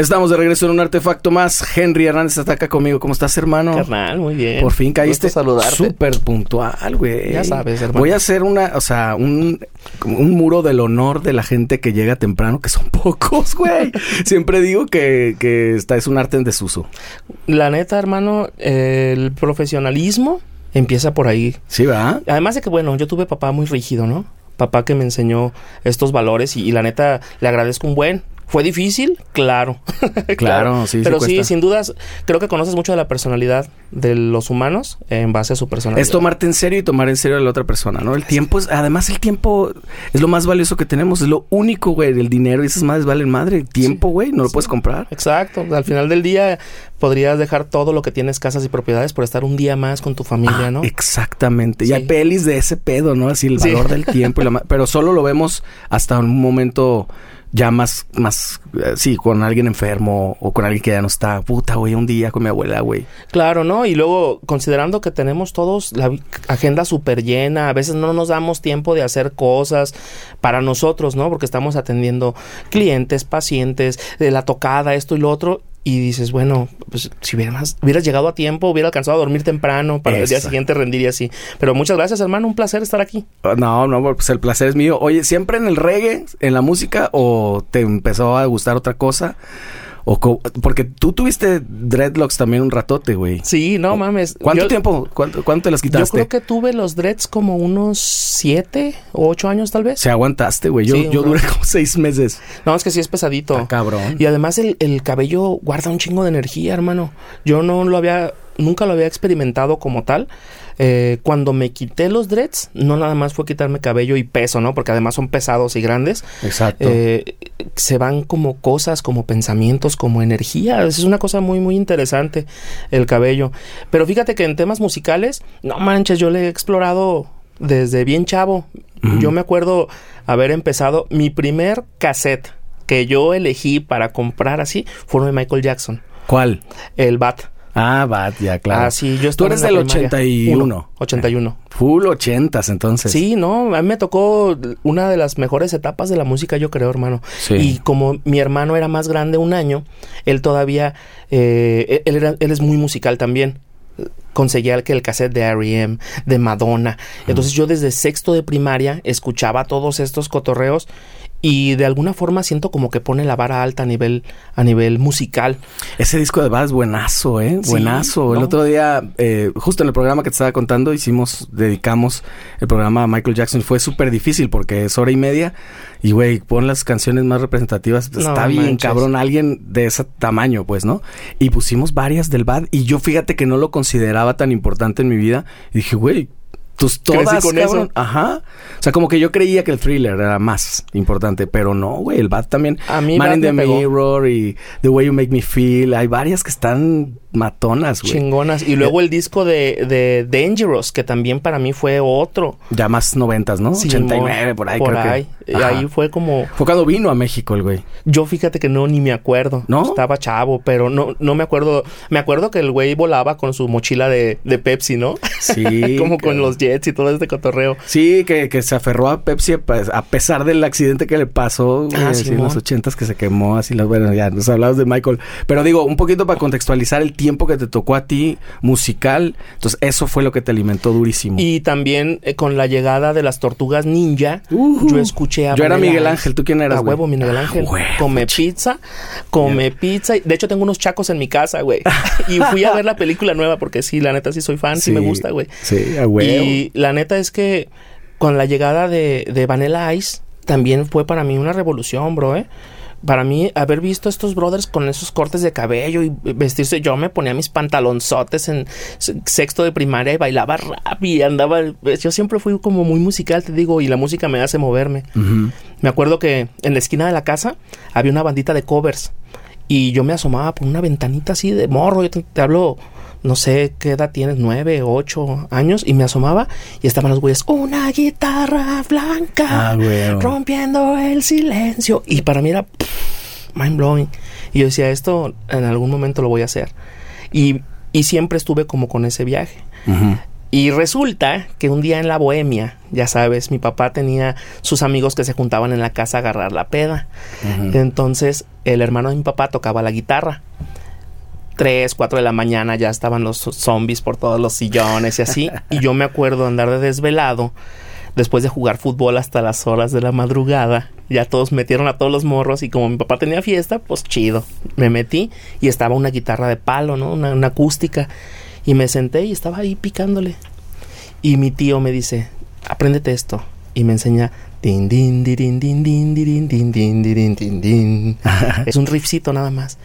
Estamos de regreso en un artefacto más. Henry Hernández está acá conmigo. ¿Cómo estás, hermano? Carnal, muy bien. Por fin caíste saludarte. súper puntual, güey. Ya sabes, hermano. Voy a hacer una, o sea, un, un muro del honor de la gente que llega temprano, que son pocos, güey. Siempre digo que, que está, es un arte en desuso. La neta, hermano, el profesionalismo empieza por ahí. Sí, ¿verdad? Además de que, bueno, yo tuve papá muy rígido, ¿no? Papá que me enseñó estos valores y, y la neta le agradezco un buen. ¿Fue difícil? Claro. Claro, sí, sí Pero sí, sin dudas, creo que conoces mucho de la personalidad de los humanos en base a su personalidad. Es tomarte en serio y tomar en serio a la otra persona, ¿no? El tiempo es, además el tiempo es lo más valioso que tenemos, es lo único, güey, el dinero y esas madres valen madre. El tiempo, güey, no lo puedes comprar. Exacto. Al final del día podrías dejar todo lo que tienes, casas y propiedades, por estar un día más con tu familia, Ah, ¿no? Exactamente. Y hay pelis de ese pedo, ¿no? Así el valor del tiempo y la pero solo lo vemos hasta un momento ya más, más, eh, sí, con alguien enfermo o con alguien que ya no está. Puta, güey, un día con mi abuela, güey. Claro, ¿no? Y luego, considerando que tenemos todos la agenda súper llena, a veces no nos damos tiempo de hacer cosas para nosotros, ¿no? Porque estamos atendiendo clientes, pacientes, de la tocada, esto y lo otro. Y dices, bueno, pues si hubieras, hubieras llegado a tiempo, hubiera alcanzado a dormir temprano para el día siguiente rendir y así. Pero muchas gracias, hermano. Un placer estar aquí. Ah, No, no, pues el placer es mío. Oye, ¿siempre en el reggae, en la música, o te empezó a gustar otra cosa? O co- porque tú tuviste dreadlocks también un ratote, güey. Sí, no mames. ¿Cuánto Yo- tiempo? ¿Cuánto, cuánto te las Yo quitaste? creo que tuve los dreads como unos siete o ocho años, tal vez. Se aguantaste, güey. Yo, Sí, yo duré como seis meses. No, es que sí es pesadito. Está cabrón. Y además el, el cabello guarda un chingo de energía, hermano. Yo no lo había, nunca lo había experimentado como tal. Eh, cuando me quité los dreads, no nada más fue quitarme cabello y peso, ¿no? Porque además son pesados y grandes. Exacto. Eh, se van como cosas, como pensamientos, como energía. Es una cosa muy, muy interesante el cabello. Pero fíjate que en temas musicales, no manches, yo le he explorado desde bien chavo. Yo me acuerdo haber empezado mi primer cassette que yo elegí para comprar así fue uno de Michael Jackson, ¿Cuál? el Bat. Ah, Bat, ya, claro. Ah, sí, yo Tú eres del primaria. 81. Uno, 81. Full ochentas, entonces. Sí, no, a mí me tocó una de las mejores etapas de la música, yo creo, hermano. Sí. Y como mi hermano era más grande un año, él todavía, eh, él, era- él es muy musical también. Conseguía que el cassette de R.E.M., de Madonna. Entonces yo desde sexto de primaria escuchaba todos estos cotorreos y de alguna forma siento como que pone la vara alta a nivel, a nivel musical. Ese disco de Bat es buenazo, ¿eh? Sí, buenazo. El otro día, eh, justo en el programa que te estaba contando, hicimos, dedicamos el programa a Michael Jackson. Fue súper difícil porque es hora y media. Y, güey, pon las canciones más representativas. No Está bien, manches. cabrón. Alguien de ese tamaño, pues, ¿no? Y pusimos varias del Bad. Y yo, fíjate que no lo consideraba tan importante en mi vida. Y dije, güey, tus Crecí todas, con cabrón. eso. Ajá. O sea, como que yo creía que el thriller era más importante. Pero no, güey. El Bad también. A mí Man in the. Mirror y The Way You Make Me Feel. Hay varias que están matonas, güey. Chingonas. Y luego el disco de, de Dangerous, que también para mí fue otro. Ya más noventas, ¿no? Simón, 89, por ahí Por creo ahí. que. Ahí fue como... Fue cuando vino a México el güey. Yo fíjate que no, ni me acuerdo. ¿No? Estaba chavo, pero no, no me acuerdo. Me acuerdo que el güey volaba con su mochila de, de Pepsi, ¿no? Sí. como con los jets y todo este cotorreo. Sí, que, que se aferró a Pepsi pues, a pesar del accidente que le pasó Ah, así en los ochentas que se quemó así las bueno ya nos hablabas de Michael pero digo un poquito para contextualizar el tiempo que te tocó a ti musical entonces eso fue lo que te alimentó durísimo Y también eh, con la llegada de las tortugas ninja, yo escuché a Yo era Miguel. Ángel, ¿tú quién eras, A huevo, mi Miguel Ah, Ángel. huevo, come pizza, come pizza. De hecho, tengo unos chacos en mi casa, güey. y fui a ver la película nueva porque sí, la neta sí soy fan, sí, me gusta, güey. sí a huevo Y la neta es que con la llegada de, de Vanilla Ice también fue para mí una revolución, bro, ¿eh? Para mí, haber visto a estos brothers con esos cortes de cabello y vestirse, yo me ponía mis pantalonzotes en se- sexto de primaria y bailaba rap y andaba. Yo siempre fui como muy musical, te digo, y la música me hace moverme. Me acuerdo que en la esquina de la casa había una bandita de covers y yo me asomaba por una ventanita así de morro. Yo te, te hablo, no sé qué edad tienes, nueve, ocho años, y me asomaba y estaban los güeyes, una guitarra blanca Ah, rompiendo el silencio. Y para mí era pff, mind blowing. Y yo decía, esto en algún momento lo voy a hacer. Y, y siempre estuve como con ese viaje. Y resulta que un día en la bohemia, ya sabes, mi papá tenía sus amigos que se juntaban en la casa a agarrar la peda. Entonces, el hermano de mi papá tocaba la guitarra. Tres, cuatro de la mañana ya estaban los zombies por todos los sillones y así. y yo me acuerdo andar de desvelado después de jugar fútbol hasta las horas de la madrugada. Ya todos metieron a todos los morros y como mi papá tenía fiesta, pues chido. Me metí y estaba una guitarra de palo, ¿no? Una, una acústica. Y me senté y estaba ahí picándole. Y mi tío me dice, apréndete esto. Y me enseña din din din din din din din din din din din. Es un riffcito nada más.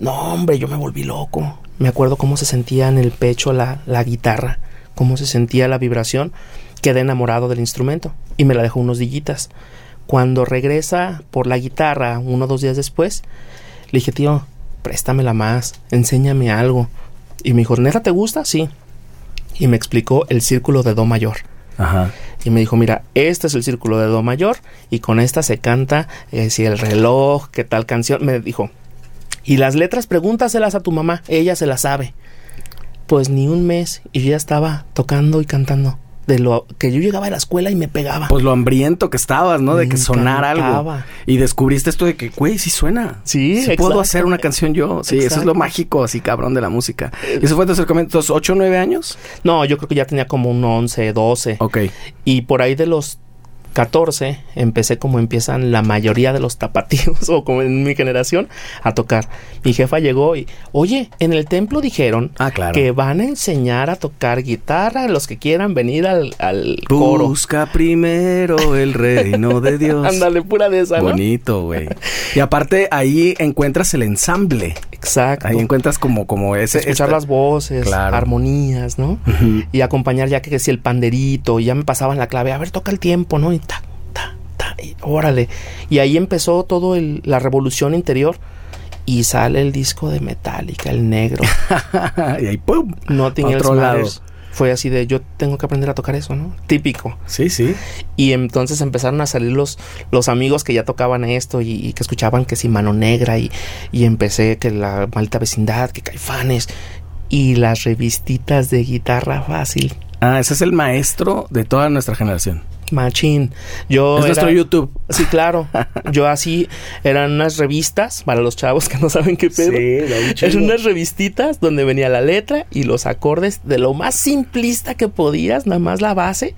No, hombre, yo me volví loco. Me acuerdo cómo se sentía en el pecho la, la guitarra, cómo se sentía la vibración. Quedé enamorado del instrumento y me la dejó unos dillitas. Cuando regresa por la guitarra, uno o dos días después, le dije, tío, préstamela más, enséñame algo. Y me dijo, ¿neta te gusta? Sí. Y me explicó el círculo de Do mayor. Ajá. Y me dijo, mira, este es el círculo de Do mayor y con esta se canta eh, si el reloj, qué tal canción. Me dijo, y las letras pregúntaselas a tu mamá, ella se las sabe. Pues ni un mes y yo ya estaba tocando y cantando. De lo que yo llegaba a la escuela y me pegaba. Pues lo hambriento que estabas, ¿no? De que sonara algo. Y descubriste esto de que, güey, sí suena. Sí, Sí puedo hacer una canción yo. Sí, eso es lo mágico, así cabrón de la música. ¿Y eso fue tu acercamiento? ¿Entonces, ¿Ocho o nueve años? No, yo creo que ya tenía como un 11, 12. Ok. Y por ahí de los 14 empecé como empiezan la mayoría de los tapatíos o como en mi generación a tocar. Mi jefa llegó y, oye, en el templo dijeron Ah, claro. que van a enseñar a tocar guitarra a los que quieran venir al, al coro. Busca primero el reino de Dios. Ándale, pura de esa, ¿no? Bonito, güey. Y aparte ahí encuentras el ensamble. Exacto. Ahí encuentras como, como ese... Escuchar esta- las voces, Claro. armonías, ¿no? Y acompañar ya que si el panderito, y ya me pasaban la clave, a ver, toca el tiempo, ¿no? Y ta, ta, ta, y órale. Y ahí empezó todo el- la revolución interior y sale el disco de Metallica, el negro, y ahí, ¡pum! Nothing Else. Matters. Fue así de, yo tengo que aprender a tocar eso, ¿no? Típico. Sí, sí. Y entonces empezaron a salir los, los amigos que ya tocaban esto y, y que escuchaban que si Mano Negra y, y empecé que la maldita vecindad, que Caifanes y las revistitas de guitarra fácil. Ah, ese es el maestro de toda nuestra generación. Machín. Yo es era- nuestro YouTube. Sí, claro. Yo así eran unas revistas para los chavos que no saben qué pedo. Eran unas revistitas donde venía la letra y los acordes de lo más simplista que podías, nada más la base,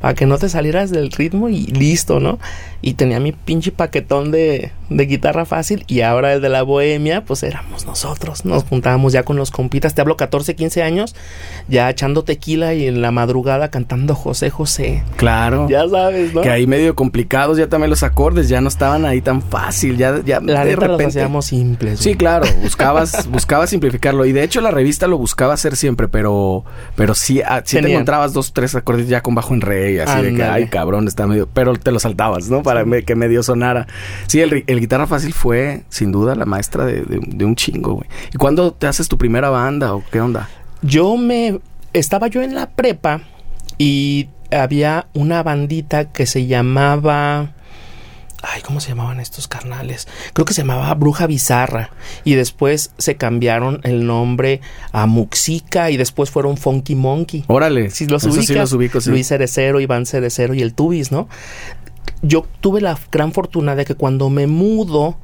para que no te salieras del ritmo y listo, ¿no? Y tenía mi pinche paquetón de, de guitarra fácil y ahora el de la bohemia, pues éramos nosotros. Nos juntábamos ya con los compitas, te hablo 14, 15 años, ya echando tequila y en la madrugada cantando José José. Claro. Ya sabes, ¿no? Que ahí medio complicados ya también los acordes, ya no estaban ahí tan fácil, ya, ya La de neta los repente. hacíamos simples. Sí, güey. claro, buscabas, buscabas simplificarlo. Y de hecho la revista lo buscaba hacer siempre, pero, pero sí, ah, sí te encontrabas dos, tres acordes ya con bajo en re, y así de que, ay cabrón, está medio, pero te lo saltabas, ¿no? Para me- que medio sonara. Sí, el, ri- el guitarra fácil fue, sin duda, la maestra de, de- de un chingo, güey. ¿Y cuándo te haces tu primera banda o qué onda? Yo me... Estaba yo en la prepa y había una bandita que se llamaba... Ay, ¿cómo se llamaban estos carnales? Creo que se llamaba Bruja Bizarra. Y después se cambiaron el nombre a Muxica y después fueron Funky Monkey. Órale. Si los ubicas, sí los ubico, sí. Luis Cerecero, Iván Cerecero y el Tubis, ¿no? Yo tuve la gran fortuna de que cuando me mudo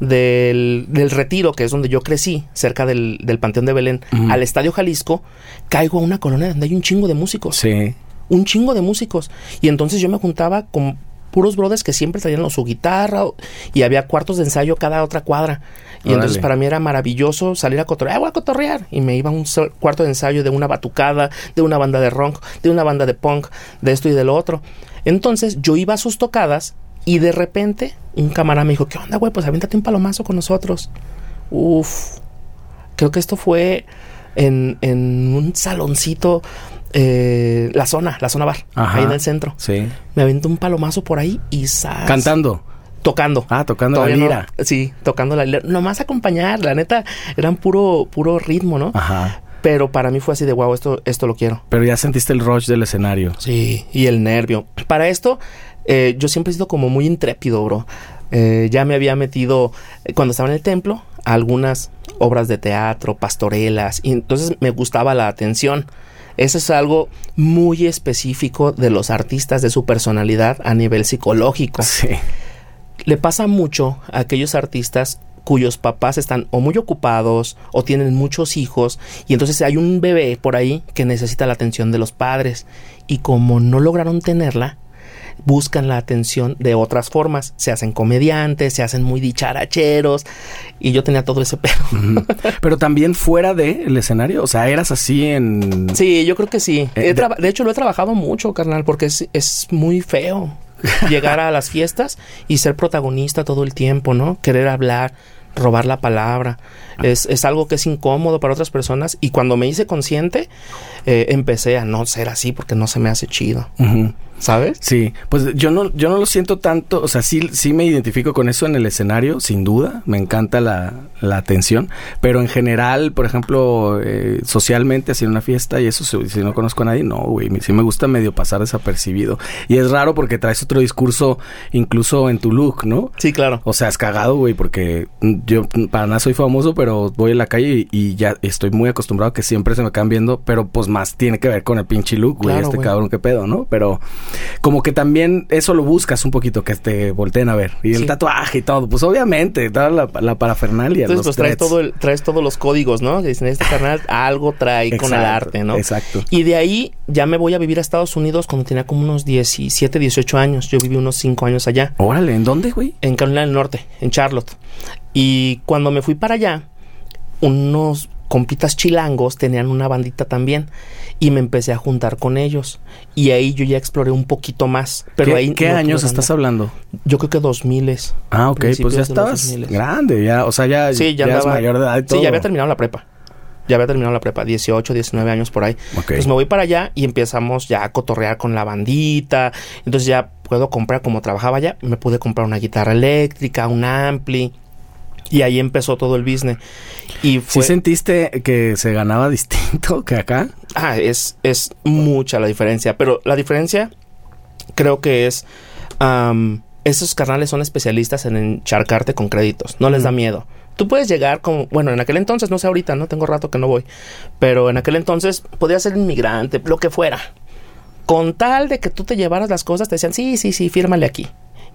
del, del retiro, que es donde yo crecí, cerca del, del Panteón de Belén, al Estadio Jalisco, caigo a una colonia donde hay un chingo de músicos. Sí. Un chingo de músicos. Y entonces yo me juntaba con puros brothers que siempre traían o su guitarra o- y había cuartos de ensayo cada otra cuadra. Y entonces para mí era maravilloso salir a cotorrear, "Ah, voy a cotorrear. Y me iba a un cuarto de ensayo de una batucada, de una banda de rock, de una banda de punk, de esto y de lo otro. Entonces yo iba a sus tocadas y de repente un camarada me dijo, ¿qué onda, güey? Pues aviéntate un palomazo con nosotros. Uf. Creo que esto fue en, en un saloncito, eh, la zona, la zona bar, Ajá. ahí en el centro. Sí. Me aventó un palomazo por ahí y ¡zas! Cantando. Tocando. Ah, tocando la no- lira. sí, tocando la lira. Nomás acompañar, la neta, eran puro, puro ritmo, ¿no? Ajá. Pero para mí fue así de wow, esto, esto lo quiero. Pero ya sentiste el rush del escenario. Sí, y el nervio. Para esto, eh, yo siempre he sido como muy intrépido, bro. Eh, ya me había metido, eh, cuando estaba en el templo, a algunas obras de teatro, pastorelas, y entonces me gustaba la atención. Eso es algo muy específico de los artistas, de su personalidad a nivel psicológico. Sí. Le pasa mucho a aquellos artistas cuyos papás están o muy ocupados o tienen muchos hijos y entonces hay un bebé por ahí que necesita la atención de los padres y como no lograron tenerla, buscan la atención de otras formas. Se hacen comediantes, se hacen muy dicharacheros. Y yo tenía todo ese pedo. Pero también fuera del escenario, o sea, eras así en... Sí, yo creo que sí. Eh, de... de... hecho, lo he trabajado mucho, carnal, porque es, es muy feo llegar a las fiestas y ser protagonista todo el tiempo, ¿no? Querer hablar, robar la palabra. Es, es, algo que es incómodo para otras personas y cuando me hice consciente eh, empecé a no ser así porque no se me hace chido. Uh -huh. ¿Sabes? Sí, pues yo no, yo no lo siento tanto, o sea, sí, sí me identifico con eso en el escenario, sin duda, me encanta la, la atención, pero en general, por ejemplo, eh, socialmente, así en una fiesta y eso, si, si no conozco a nadie, no, güey, sí me gusta medio pasar desapercibido. Y es raro porque traes otro discurso incluso en tu look, ¿no? Sí, claro. O sea, es cagado, güey, porque yo para nada soy famoso, pero voy en la calle y, y, ya estoy muy acostumbrado a que siempre se me quedan viendo, pero pues más tiene que ver con el pinche look, güey, Claro, este cabrón, qué pedo, ¿no? Pero como que también eso lo buscas un poquito, que te volteen a ver. Y el Sí. tatuaje y todo, pues obviamente, toda la, la parafernalia. Entonces, los pues traes, todo el- traes todos los códigos, ¿no? Que dicen, este carnal algo trae con el arte, ¿no? Exacto. Y de ahí ya me voy a vivir a Estados Unidos cuando tenía como unos 17, 18 años. Yo viví unos 5 años allá, Órale, ¿en dónde, güey? en Carolina del Norte, en Charlotte. Y cuando me fui para allá, unos compitas chilangos tenían una bandita también y me empecé a juntar con ellos y ahí yo ya exploré un poquito más pero ¿Qué, ahí qué no años estás hablando? yo creo que 2000 es Ah, ok, pues ya estabas 2000. grande, ya, o sea, ya, sí ya, ya andaba mayor de edad y todo. sí ya había terminado la prepa ya había terminado la prepa 18 19 años por ahí Ok. pues me voy para allá y empezamos ya a cotorrear con la bandita. Entonces ya puedo comprar, como trabajaba allá, me pude comprar una guitarra eléctrica, un ampli. Y ahí empezó todo el business. Y ¿Sí sentiste que se ganaba distinto que acá? Ah, es, es mucha la diferencia. Pero la diferencia creo que es... am, esos carnales son especialistas en encharcarte con créditos. No les da miedo. Tú puedes llegar como... Bueno, en aquel entonces, no sé ahorita, ¿no? Tengo rato que no voy. Pero en aquel entonces podía ser inmigrante, lo que fuera. Con tal de que tú te llevaras las cosas, te decían, sí, sí, sí, fírmale aquí.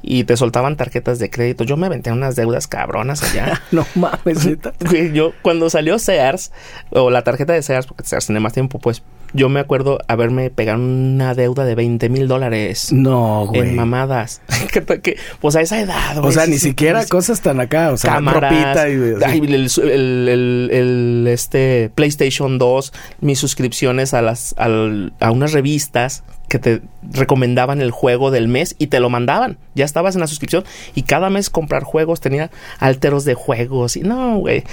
Y te soltaban tarjetas de crédito. Yo me aventé unas deudas cabronas allá. No mames, neta. Yo cuando salió Sears o la tarjeta de Sears, porque Sears tiene más tiempo, pues yo me acuerdo haberme pegado una deuda de 20 mil dólares No, güey. en mamadas. que, que- pues a esa edad, güey. O sea, ni siquiera pues, cosas tan acá, o sea, cámaras, y... ay, el, el- el- el, este PlayStation 2, mis suscripciones a las al- a unas revistas que te recomendaban el juego del mes y te lo mandaban. Ya estabas en la suscripción y cada mes comprar juegos tenía alteros de juegos y no, güey.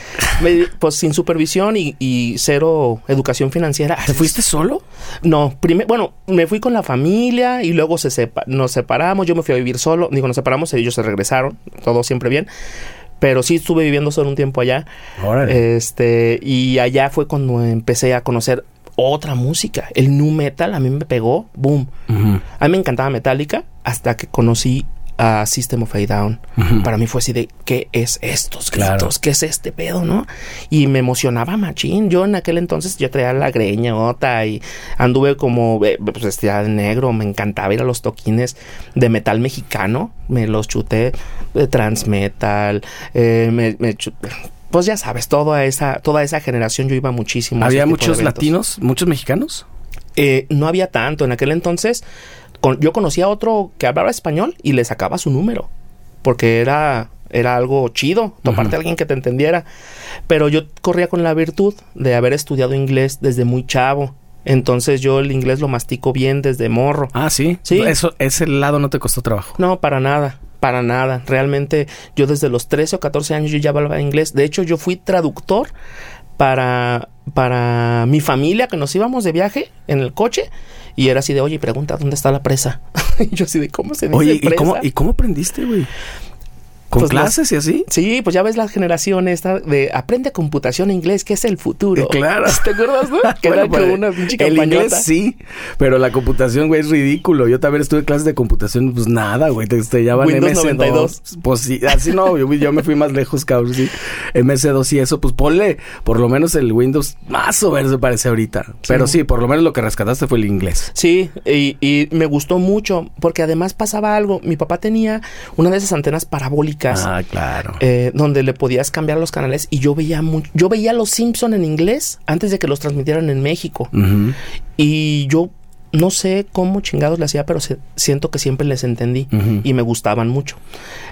Pues sin supervisión y, y cero educación financiera. ¿Te fuiste solo? No, primero, bueno, me fui con la familia y luego se sepa- nos separamos, yo me fui a vivir solo, digo, nos separamos, ellos se regresaron, todo siempre bien, pero sí estuve viviendo solo un tiempo allá, Órale. este, y allá fue cuando empecé a conocer otra música, el nu metal a mí me pegó, boom, a mí me encantaba Metallica hasta que conocí a System of a Down. Para mí fue así de, ¿qué es estos gritos? Claro. ¿Qué es este pedo, no? Y me emocionaba machín. Yo en aquel entonces yo traía la greñota y anduve como, eh, pues vestida de negro. Me encantaba ir a los toquines de metal mexicano. Me los chuté de transmetal. Eh, me, me chu- Pues ya sabes, toda esa, toda esa generación yo iba muchísimo. ¿Había muchos latinos, muchos mexicanos? Eh, no había tanto. En aquel entonces, con- yo conocía a otro que hablaba español y le sacaba su número. Porque era, era algo chido, toparte a alguien que te entendiera. Pero yo corría con la virtud de haber estudiado inglés desde muy chavo. Entonces yo el inglés lo mastico bien desde morro. Ah, sí. Sí. Eso, ese lado no te costó trabajo. No, para nada, para nada. Realmente yo desde los 13 o 14 años yo ya hablaba inglés. De hecho, yo fui traductor para, para mi familia que nos íbamos de viaje en el coche y era así de, oye, pregunta, ¿dónde está la presa? y yo así de, ¿cómo se dice Oye, ¿y presa? cómo, ¿y cómo aprendiste, güey? ¿Con Pues, clases y así? Sí, pues ya ves la generación esta de aprende computación en inglés, que es el futuro. Eh, claro. ¿Te acuerdas, no? Que Bueno, era como una pinche El inglés sí, pero la computación, güey, es ridículo. Yo también estuve en clases de computación, pues nada, güey, te estrellaban Windows MS2. 92. Pues sí, así no, yo, yo me fui más lejos, cabrón, sí. MS2 y eso, pues ponle por lo menos el Windows más o menos me parece ahorita. Pero sí, por lo menos lo que rescataste fue el inglés. Sí, y, y me gustó mucho porque además pasaba algo. Mi papá tenía una de esas antenas parabólicas. Ah, claro. eh, donde le podías cambiar los canales y yo veía mu- yo veía los Simpson en inglés antes de que los transmitieran en México. Y yo no sé cómo chingados le hacía pero se- siento que siempre les entendí y me gustaban mucho.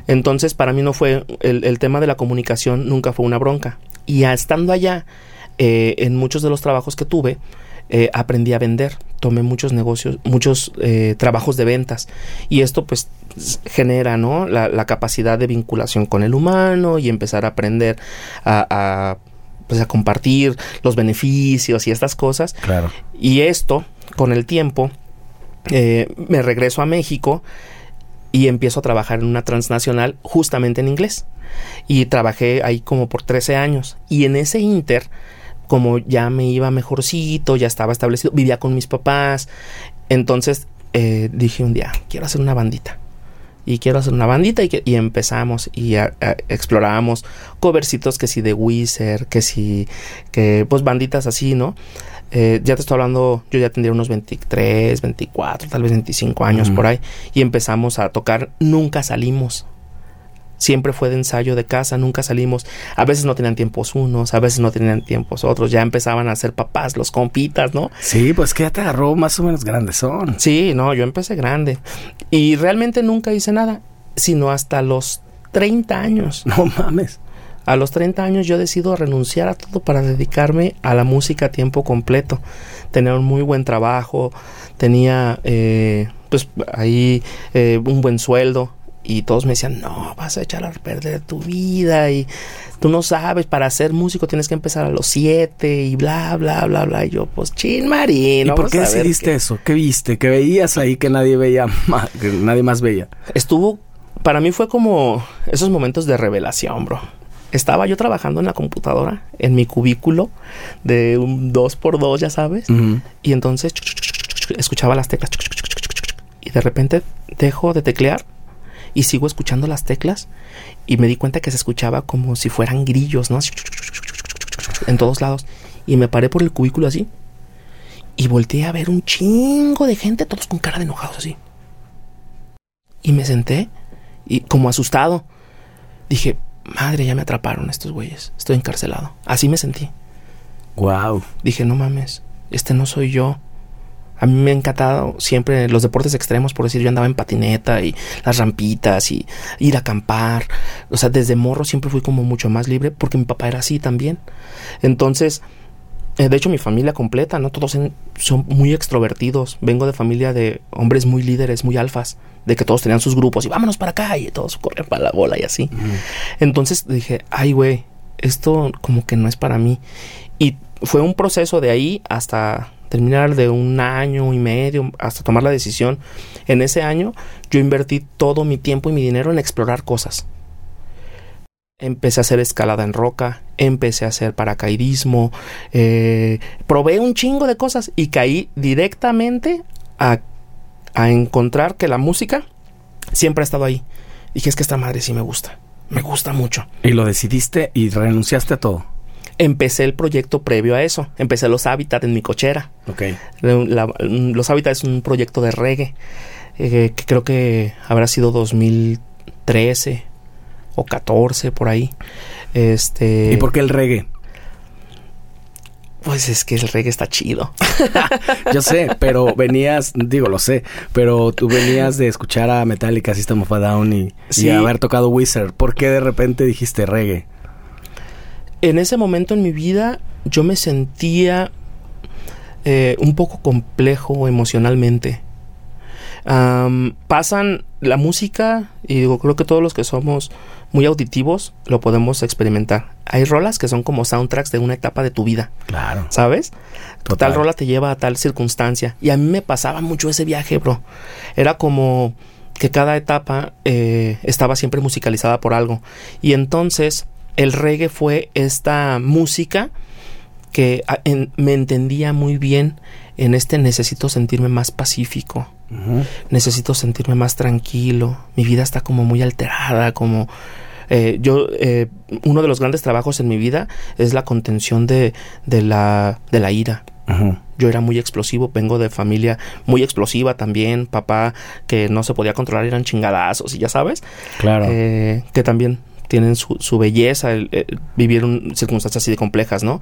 Entonces para mí no fue el, el tema de la comunicación nunca fue una bronca. Y estando allá eh, en muchos de los trabajos que tuve eh, aprendí a vender tomé muchos negocios muchos eh, trabajos de ventas y esto pues genera no la, la capacidad de vinculación con el humano y empezar a aprender a, a, pues a compartir los beneficios y estas cosas Claro. y esto, con el tiempo, eh, me regreso a México y empiezo a trabajar en una transnacional justamente en inglés. Y trabajé ahí como por 13 años. Y en ese inter, como ya me iba mejorcito, ya estaba establecido, vivía con mis papás. Entonces eh, dije un día, quiero hacer una bandita. Y quiero hacer una bandita y, que- y empezamos y a- a- exploramos covercitos que si de Wizard, que si, que pues banditas así, ¿no? Eh, ya te estoy hablando, yo ya tendría unos 23, 24, tal vez 25 años por ahí. Y empezamos a tocar, nunca salimos. Siempre fue de ensayo de casa, nunca salimos. A veces no tenían tiempos unos, a veces no tenían tiempos otros. Ya empezaban a ser papás, los compitas, ¿no? Sí, pues que ya te agarró más o menos grandes son. Sí, no, yo empecé grande. Y realmente nunca hice nada, sino hasta los 30 años. No mames. A los 30 años yo decido renunciar a todo para dedicarme a la música a tiempo completo. Tener un muy buen trabajo, tenía eh, pues ahí eh, un buen sueldo y todos me decían, no, vas a echar a perder tu vida y tú no sabes, para ser músico tienes que empezar a los 7 y bla, bla, bla, bla. Y yo, pues chin, Marín. ¿Y por qué decidiste qué". eso? ¿Qué viste? ¿Qué veías ahí que nadie veía más, que nadie más veía? Estuvo, para mí fue como esos momentos de revelación, bro. Estaba yo trabajando en la computadora, en mi cubículo de un 2x2, ya sabes. Y entonces escuchaba las teclas. Y de repente dejo de teclear y sigo escuchando las teclas. Y me di cuenta que se escuchaba como si fueran grillos, ¿no? En todos lados. Y me paré por el cubículo así. Y volteé a ver un chingo de gente, todos con cara de enojados así. Y me senté y como asustado. Dije, madre, ya me atraparon estos güeyes. Estoy encarcelado. Así me sentí. Wow. Dije, no mames, este no soy yo. A mí me ha encantado siempre los deportes extremos, por decir, yo andaba en patineta y las rampitas y ir a acampar. O sea, desde morro siempre fui como mucho más libre porque mi papá era así también. Entonces, eh, de hecho, mi familia completa, ¿no? Todos en- son muy extrovertidos. Vengo de familia de hombres muy líderes, muy alfas, de que todos tenían sus grupos y vámonos para acá y todos corren para la bola y así. Entonces dije, ay, güey, esto como que no es para mí. Y fue un proceso de ahí hasta terminar de un año y medio, hasta tomar la decisión. En ese año yo invertí todo mi tiempo y mi dinero en explorar cosas. Empecé a hacer escalada en roca, empecé a hacer paracaidismo, eh, probé un chingo de cosas y caí directamente a, a encontrar que la música siempre ha estado ahí. Dije, es que esta madre sí me gusta, me gusta mucho. Y lo decidiste y renunciaste a todo. Empecé el proyecto previo a eso, empecé los Hábitat en mi cochera. La- los Hábitat es un proyecto de reggae eh, que creo que habrá sido 2013 o 14 por ahí. Este, ¿Y por qué el reggae? Pues es que el reggae está chido. Yo sé, pero venías, digo, lo sé, pero tú venías de escuchar a Metallica, System of a Down y, y haber tocado Wizard. ¿Por qué de repente dijiste reggae? En ese momento en mi vida yo me sentía eh, un poco complejo emocionalmente. Pasan la música y digo, creo que todos los que somos muy auditivos lo podemos experimentar. Hay rolas que son como soundtracks de una etapa de tu vida, Claro. ¿sabes? Total. Tal rola te lleva a tal circunstancia. Y a mí me pasaba mucho ese viaje, bro. Era como que cada etapa eh, estaba siempre musicalizada por algo. Y entonces el reggae fue esta música que en- me entendía muy bien en este necesito sentirme más pacífico, necesito sentirme más tranquilo, mi vida está como muy alterada, como eh, yo, eh, uno de los grandes trabajos en mi vida es la contención de, de, la, de la ira. Yo era muy explosivo, vengo de familia muy explosiva también, papá que no se podía controlar, eran chingadazos y ya sabes, Claro. eh, que también tienen su, su belleza, el- el- vivieron circunstancias así de complejas, ¿no?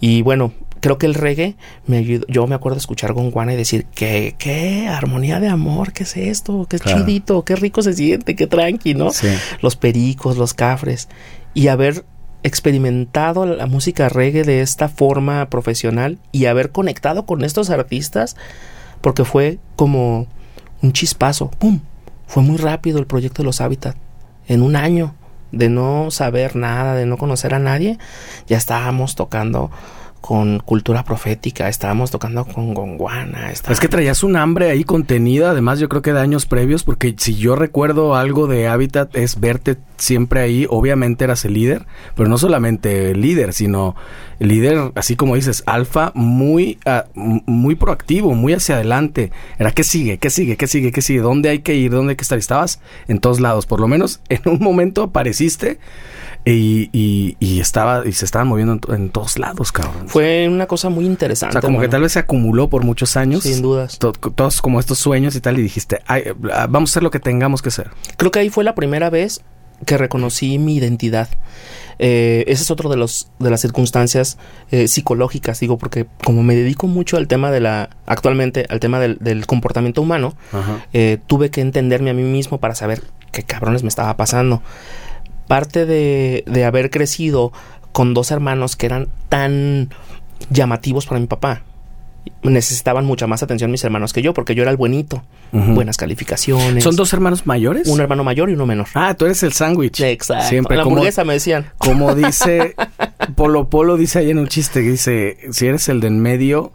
Y bueno, creo que el reggae me ayudó, yo me acuerdo de escuchar Gonguana y decir, ¿qué, qué armonía de amor? ¿Qué es esto? ¿Qué Claro. chidito? ¿Qué rico se siente? ¿Qué tranqui, no? Sí. los pericos, los cafres, y haber experimentado la música reggae de esta forma profesional y haber conectado con estos artistas, porque fue como un chispazo, ¡pum! Fue muy rápido el proyecto de los Hábitat. En un año de no saber nada, de no conocer a nadie, ya estábamos tocando con cultura profética, estábamos tocando con Gonguana. Es que estábamos- traías un hambre ahí contenida, además yo creo que de años previos, porque si yo recuerdo algo de Habitat es verte siempre ahí, obviamente eras el líder, pero no solamente el líder, sino líder, así como dices, alfa, muy, m- muy proactivo, muy hacia adelante. Era, ¿qué sigue? ¿Qué sigue? ¿Qué sigue? ¿Qué sigue? ¿Dónde hay que ir? ¿Dónde hay que estar? Estabas en todos lados, por lo menos en un momento apareciste y, y, y estaba, y se estaban moviendo en, to- en todos lados, cabrón. Fue una cosa muy o interesante. sea, como que tal vez se acumuló por muchos años Sin dudas. to- todos como estos sueños y tal, y dijiste, "Ay, eh, vamos a hacer lo que tengamos que hacer. Creo que ahí fue la primera vez que reconocí mi identidad. Eh, ese es otro de los de las circunstancias eh, psicológicas, digo, porque como me dedico mucho al tema de la, actualmente al tema del, del comportamiento humano, eh, tuve que entenderme a mí mismo para saber qué cabrones me estaba pasando. Parte de, de haber crecido con dos hermanos que eran tan llamativos para mi papá. Necesitaban mucha más atención mis hermanos que yo, porque yo era el buenito. Buenas calificaciones. ¿Son dos hermanos mayores? Un hermano mayor y uno menor. Ah, tú eres el sándwich. Exacto. Siempre la como, hamburguesa me decían. como dice Polo Polo dice ahí en un chiste que dice, si eres el de en medio,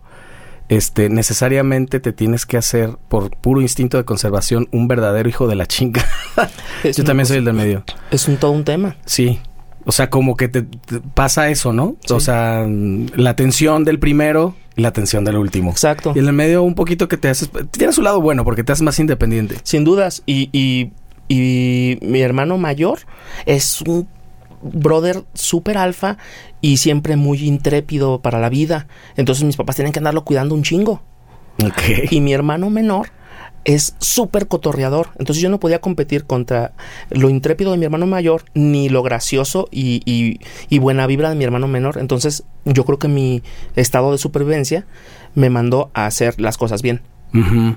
este necesariamente te tienes que hacer por puro instinto de conservación un verdadero hijo de la chinga. Yo también soy el del medio. Es un todo un tema. Sí. O sea, como que te, te pasa eso, ¿no? Sí. O sea, la tensión del primero la tensión del último. Exacto. Y en el medio un poquito que te haces... Tiene su lado bueno porque te haces más independiente. Sin dudas. Y, y, y mi hermano mayor es un brother súper alfa y siempre muy intrépido para la vida. Entonces mis papás tienen que andarlo cuidando un chingo. Y mi hermano menor es súper cotorreador. Entonces yo no podía competir contra lo intrépido de mi hermano mayor ni lo gracioso y, y- y buena vibra de mi hermano menor. Entonces yo creo que mi estado de supervivencia me mandó a hacer las cosas bien.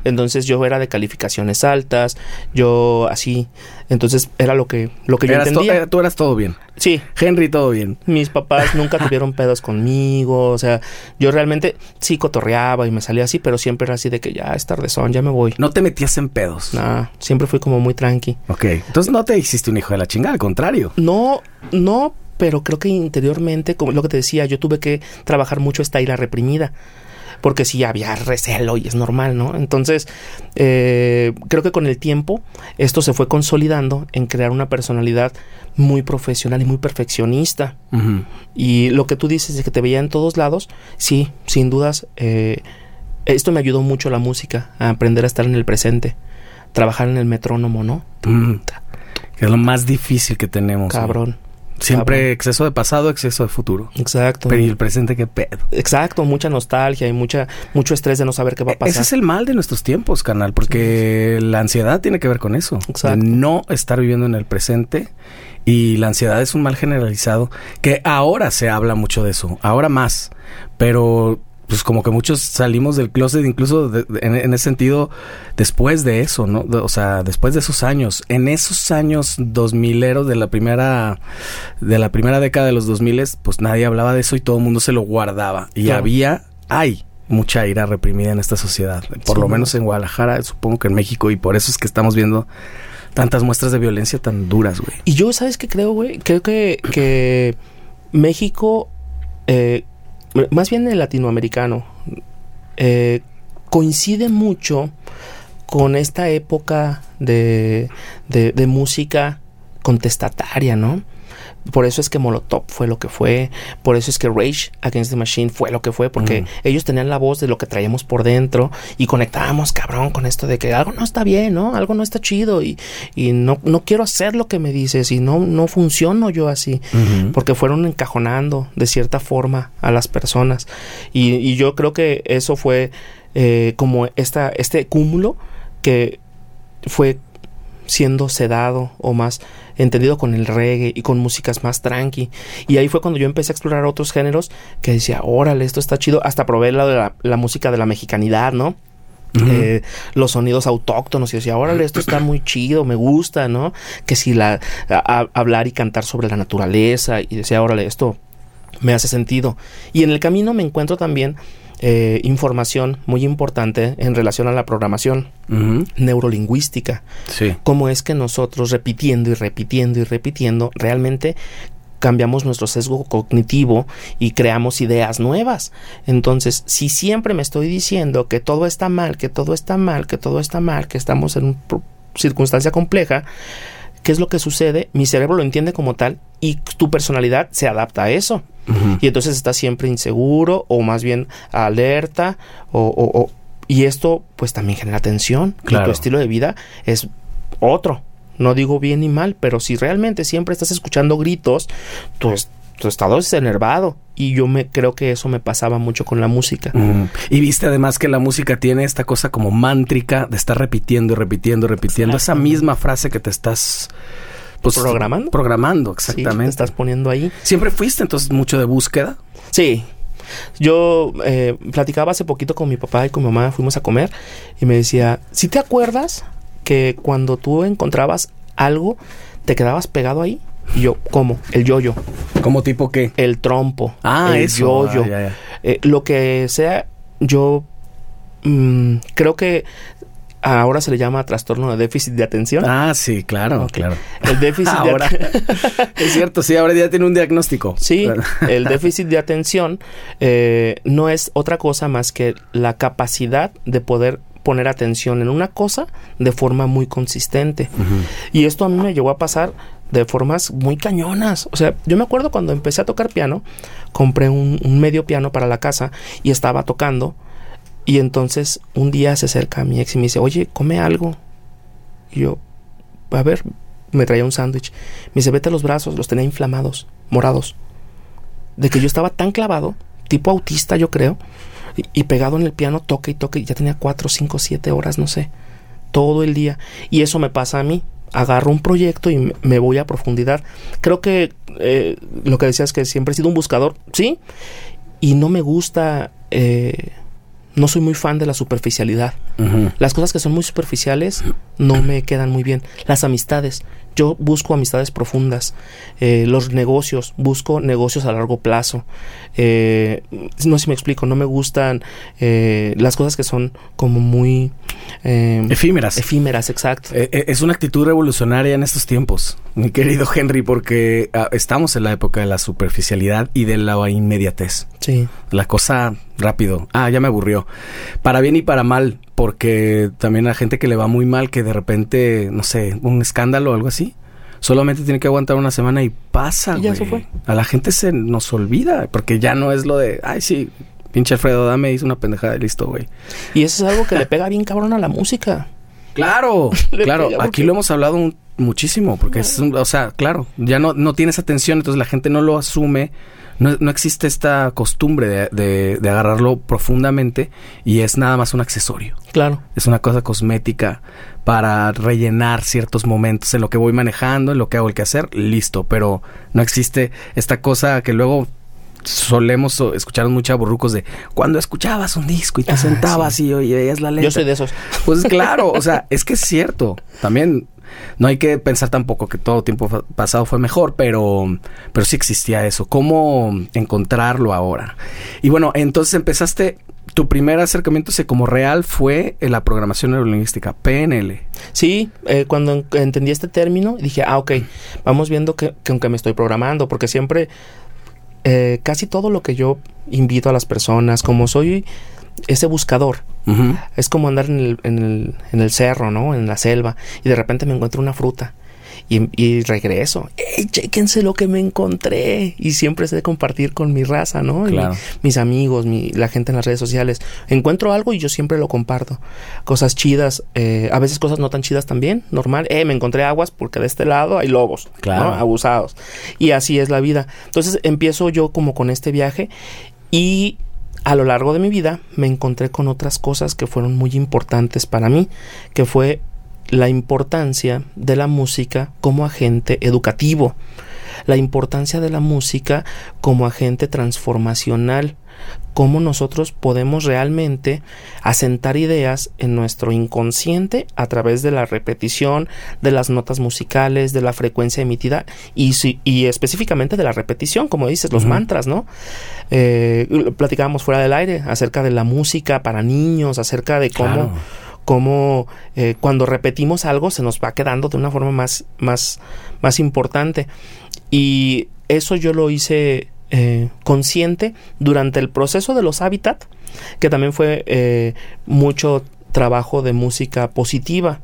Entonces yo era de calificaciones altas, yo así. Entonces era lo que, lo que yo Eras entendía. eh, tú eras todo bien. Sí, Henry, todo bien. mis papás nunca tuvieron pedos conmigo, o sea, yo realmente sí cotorreaba y me salía así, pero siempre era así de que ya es tardezón, ya me voy. No te metías en pedos. Nah, siempre fui como muy tranqui. Ok. Entonces no te hiciste un hijo de la chingada, al contrario. No, no, pero creo que interiormente, como lo que te decía, yo tuve que trabajar mucho esta ira reprimida. Porque sí había recelo y es normal, ¿no? Entonces, eh, creo que con el tiempo esto se fue consolidando en crear una personalidad muy profesional y muy perfeccionista. Y lo que tú dices de que te veía en todos lados, sí, sin dudas, eh, esto me ayudó mucho la música, a aprender a estar en el presente, trabajar en el metrónomo, ¿no? Mm. Que es lo más difícil que tenemos. Cabrón. Siempre cabrón. exceso de pasado, exceso de futuro. Exacto. Pero ¿y el presente qué pedo? Exacto, mucha nostalgia y mucha, mucho estrés de no saber qué va a E- pasar. Ese es el mal de nuestros tiempos, canal, porque la ansiedad tiene que ver con eso. Exacto. De no estar viviendo en el presente. Y la ansiedad es un mal generalizado. Que ahora se habla mucho de eso. Ahora más. Pero pues como que muchos salimos del closet incluso de- de- en, en ese sentido después de eso, ¿no? De- o sea, después de esos años, en esos años dos mileros de la primera de la primera década de los dos miles, pues nadie hablaba de eso y todo el mundo se lo guardaba y Claro. había hay mucha ira reprimida en esta sociedad, por Sí, lo ¿no? menos en Guadalajara, supongo que en México y por eso es que estamos viendo tantas muestras de violencia tan duras, güey. Y yo, ¿sabes qué creo, güey? Creo que, que México, eh, más bien el latinoamericano, eh, coincide mucho con esta época de, de, de música contestataria, ¿no? Por eso es que Molotov fue lo que fue. Por eso es que Rage Against the Machine fue lo que fue. Porque Mm. ellos tenían la voz de lo que traíamos por dentro. Y conectábamos, cabrón, con esto de que algo no está bien, ¿no? Algo no está chido. Y, y no, no quiero hacer lo que me dices. Y no, no funciono yo así. Porque fueron encajonando de cierta forma a las personas. Y, y yo creo que eso fue eh, como esta, este cúmulo que fue siendo sedado o más entendido con el reggae y con músicas más tranqui. Y ahí fue cuando yo empecé a explorar otros géneros que decía, órale, esto está chido. Hasta probé la, la, la música de la mexicanidad, ¿no? Eh, los sonidos autóctonos y decía, órale, esto está muy chido, me gusta, ¿no? Que si la a- hablar y cantar sobre la naturaleza y decía, órale, esto me hace sentido. Y en el camino me encuentro también eh, información muy importante en relación a la programación neurolingüística Sí. cómo es que nosotros repitiendo y repitiendo y repitiendo realmente cambiamos nuestro sesgo cognitivo y creamos ideas nuevas. Entonces, si siempre me estoy diciendo que todo está mal, que todo está mal, que todo está mal, que estamos en una circunstancia compleja, ¿qué es lo que sucede? Mi cerebro lo entiende como tal y tu personalidad se adapta a eso. Y entonces estás siempre inseguro o más bien alerta o, o- o- y esto pues también genera tensión. Y Claro. tu estilo de vida es otro. No digo bien ni mal, pero si realmente siempre estás escuchando gritos, tu, es- tu estado es enervado. Y yo me creo que eso me pasaba mucho con la música. Mm. Y viste además que la música tiene esta cosa como mántrica de estar repitiendo y repitiendo y repitiendo esa misma frase que te estás pues, ¿Programando? Programando, Sí, te exactamente. estás poniendo ahí. Siempre fuiste entonces mucho de búsqueda. Sí. Yo eh, platicaba hace poquito con mi papá y con mi mamá, fuimos a comer y me decía, si te acuerdas que cuando tú encontrabas algo, te quedabas pegado ahí? Y yo, ¿cómo? El yoyo, ¿Como tipo qué? el trompo, Ah, el yoyo, Ah, ya. Eh, lo que sea, yo mm, creo que ahora se le llama trastorno de déficit de atención. Ah, sí, claro, claro. El déficit de Ahora. es cierto, sí, ahora ya tiene un diagnóstico. Sí, el déficit de atención eh, no es otra cosa más que la capacidad de poder poner atención en una cosa de forma muy consistente. Y esto a mí me llegó a pasar de formas muy cañonas. O sea, yo me acuerdo cuando empecé a tocar piano, compré un, un medio piano para la casa y estaba tocando. Y entonces un día se acerca a mi ex y me dice, oye, come algo. Y yo, a ver, me traía un sándwich. Me dice, vete a los brazos, los tenía inflamados, morados. De que yo estaba tan clavado, tipo autista yo creo, y, pegado en el piano, toque y toque, y ya tenía cuatro, cinco, siete horas, no sé, todo el día. Y eso me pasa a mí. Agarro un proyecto y me- voy a profundidad. Creo que eh, lo que decías que siempre he sido un buscador, sí, y no me gusta, eh, no soy muy fan de la superficialidad. Las cosas que son muy superficiales no me quedan muy bien. Las amistades. Yo busco amistades profundas. Eh, los negocios. Busco negocios a largo plazo. Eh, no sé si me explico. No me gustan eh, las cosas que son como muy eh, Efímeras. efímeras, exacto. Eh, eh, es una actitud revolucionaria en estos tiempos, mi querido Henry, porque ah, estamos en la época de la superficialidad y de la inmediatez. Sí. La cosa rápido. Ah, ya me aburrió. Para bien y para mal, porque también hay gente que le va muy mal que de repente, no sé, un escándalo o algo así. Solamente tiene que aguantar una semana y pasa, Y ya güey. se fue. A la gente se nos olvida, porque ya no es lo de, ay, sí, pinche Alfredo, dame, hizo una pendejada y listo, güey. Y eso es algo que le pega bien cabrón a la música. Claro, claro. Aquí lo hemos hablado un- muchísimo, porque es, un- o sea, claro, ya no, no tienes atención, entonces la gente no lo asume. No, no existe esta costumbre de, de- de agarrarlo profundamente y es nada más un accesorio. Claro. Es una cosa cosmética para rellenar ciertos momentos en lo que voy manejando, en lo que hago el que hacer, listo. Pero no existe esta cosa que luego solemos escuchar muchos burrucos de cuando escuchabas un disco y te Ah, sentabas y oías la letra. Yo soy de esos. Pues claro, o sea, es que es cierto. También no hay que pensar tampoco que todo tiempo pasado fue mejor, pero, pero sí existía eso. ¿Cómo encontrarlo ahora? Y bueno, entonces empezaste, tu primer acercamiento como real fue en la programación neurolingüística, PNL. Sí, eh, cuando en- entendí este término, dije, ah, ok, vamos viendo que, que aunque me estoy programando, porque siempre, eh, casi todo lo que yo invito a las personas, como soy ese buscador, Es como andar en el, en, el, en el cerro, ¿no? En la selva. Y de repente me encuentro una fruta y, regreso. ¡Ey, chéquense lo que me encontré! Y siempre sé compartir con mi raza, ¿no? mis amigos, mi, la gente en las redes sociales. Encuentro algo y yo siempre lo comparto. Cosas chidas, eh, a veces cosas no tan chidas también, normal. Eh, me encontré aguas porque de este lado hay lobos, claro. Abusados. Y así es la vida. Entonces empiezo yo como con este viaje y a lo largo de mi vida me encontré con otras cosas que fueron muy importantes para mí, que fue la importancia de la música como agente educativo, la importancia de la música como agente transformacional, cómo nosotros podemos realmente asentar ideas en nuestro inconsciente a través de la repetición de las notas musicales, de la frecuencia emitida y, y específicamente de la repetición, como dices, los mantras, ¿no? Eh, platicábamos fuera del aire acerca de la música para niños, acerca de cómo cómo eh, cuando repetimos algo se nos va quedando de una forma más, más, más importante. Y eso yo lo hice eh, consciente durante el proceso de los hábitat, que también fue eh, mucho trabajo de música positiva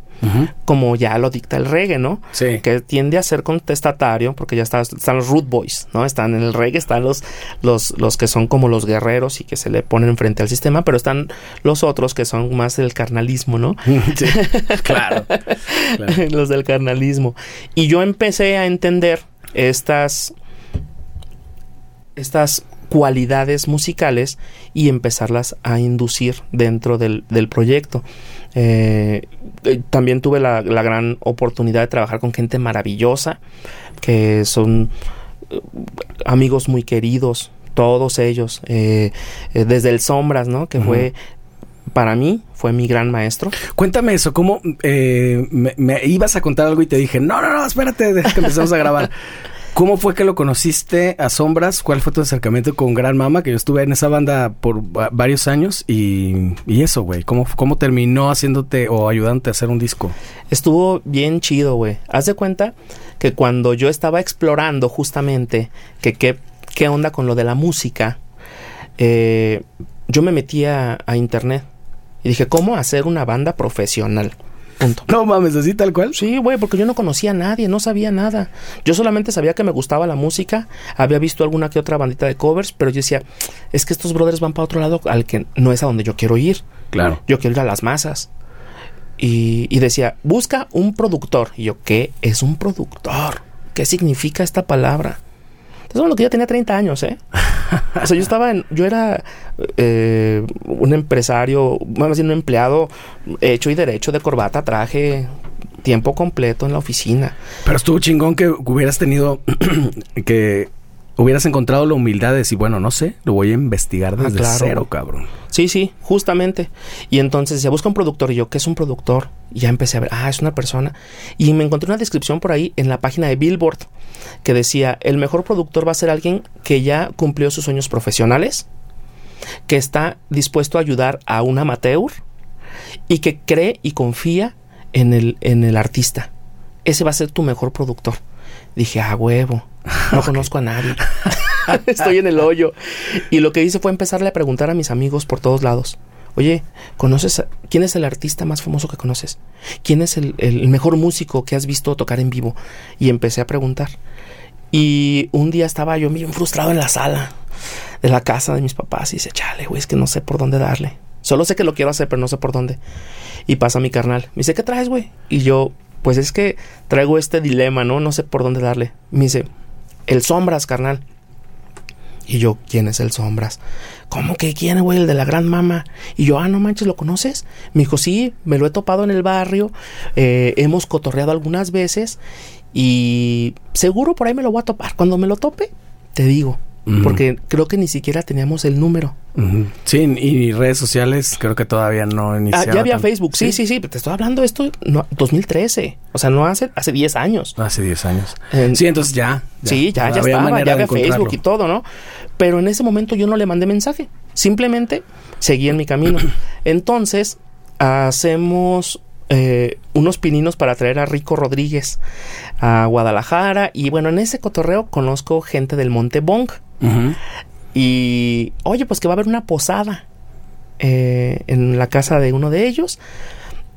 como ya lo dicta el reggae, ¿no? Sí. Que tiende a ser contestatario, porque ya están los root boys, ¿no? Están en el reggae, están los, los, los que son como los guerreros y que se le ponen frente al sistema, pero están los otros que son más del carnalismo, ¿no? Sí, claro. los del carnalismo. Y yo empecé a entender estas estas cualidades musicales y empezarlas a inducir dentro del, del proyecto. Eh, eh, también tuve la, gran oportunidad de trabajar con gente maravillosa, que son eh, amigos muy queridos, todos ellos, desde el Sombras, ¿no? Que fue para mí fue mi gran maestro. Cuéntame eso, ¿cómo me, me, ibas a contar algo y te dije, no, no, no, espérate, deja que empezamos a grabar? ¿Cómo fue que lo conociste a Sombras? ¿Cuál fue tu acercamiento con Gran Mama? Que yo estuve en esa banda por varios años y, eso, güey. ¿Cómo, ¿Cómo terminó haciéndote o ayudándote a hacer un disco? Estuvo bien chido, güey. Haz de cuenta que cuando yo estaba explorando justamente que qué, onda con lo de la música, eh, yo me metí a internet y dije, ¿cómo hacer una banda profesional? No mames, así tal cual. Sí, güey, porque yo no conocía a nadie, no sabía nada. Yo solamente sabía que me gustaba la música, había visto alguna que otra bandita de covers, pero yo decía, es que estos brothers van para otro lado al que no es a donde yo quiero ir. Claro. Yo quiero ir a las masas. Y, y decía, busca un productor. Y yo, ¿qué es un productor? ¿Qué significa esta palabra? Entonces, bueno, que yo tenía 30 años, ¿eh? o sea, yo estaba en, yo era eh, un empresario, más bien un empleado hecho y derecho de corbata, traje, tiempo completo en la oficina. Pero estuvo chingón que hubieras tenido que hubieras encontrado la humildad de decir, bueno, no sé, lo voy a investigar ah, desde cero, cabrón. Sí, sí, justamente. Y entonces se busca un productor y yo, ¿qué es un productor? Y ya empecé a ver, ah, es una persona. Y me encontré una descripción por ahí en la página de Billboard que decía, el mejor productor va a ser alguien que ya cumplió sus sueños profesionales, que está dispuesto a ayudar a un amateur y que cree y confía en el, en el artista. Ese va a ser tu mejor productor. Dije, ah, huevo, no conozco a nadie. Estoy en el hoyo. Y lo que hice fue empezarle a preguntar a mis amigos por todos lados. Oye, ¿conoces quién es el artista más famoso que conoces? ¿Quién es el, el, mejor músico que has visto tocar en vivo? Y empecé a preguntar. Y un día estaba yo bien frustrado en la sala de la casa de mis papás y dice, chale, güey, es que no sé por dónde darle. Solo sé que lo quiero hacer, pero no sé por dónde. Y pasa mi carnal. Me dice, ¿qué traes, güey? Y yo, pues es que traigo este dilema, ¿no? No sé por dónde darle. Me dice, el Sombras, carnal. Y yo, ¿quién es el Sombras? ¿Cómo que quién, güey? El de la gran mama. Y yo, ah, no manches, ¿lo conoces? Me dijo, sí, me lo he topado en el barrio. Eh, hemos cotorreado algunas veces. Y seguro por ahí me lo voy a topar. Cuando me lo tope, te digo. Porque creo que ni siquiera teníamos el número. Sí, y redes sociales creo que todavía no iniciaban. Ah, ya había Facebook, sí, sí, sí, te estoy hablando de esto no, 2013. O sea, no hace, hace 10 años. Hace 10 años. sí, entonces ya, Sí, ya, ya estaba, ya había Facebook y todo, ¿no? Pero en ese momento yo no le mandé mensaje. Simplemente seguí en mi camino. Entonces, hacemos eh, unos pininos para traer a Rico Rodríguez a Guadalajara. Y bueno, en ese cotorreo conozco gente del Monte Bong. Y, oye, pues que va a haber una posada. eh, en la casa de uno de ellos,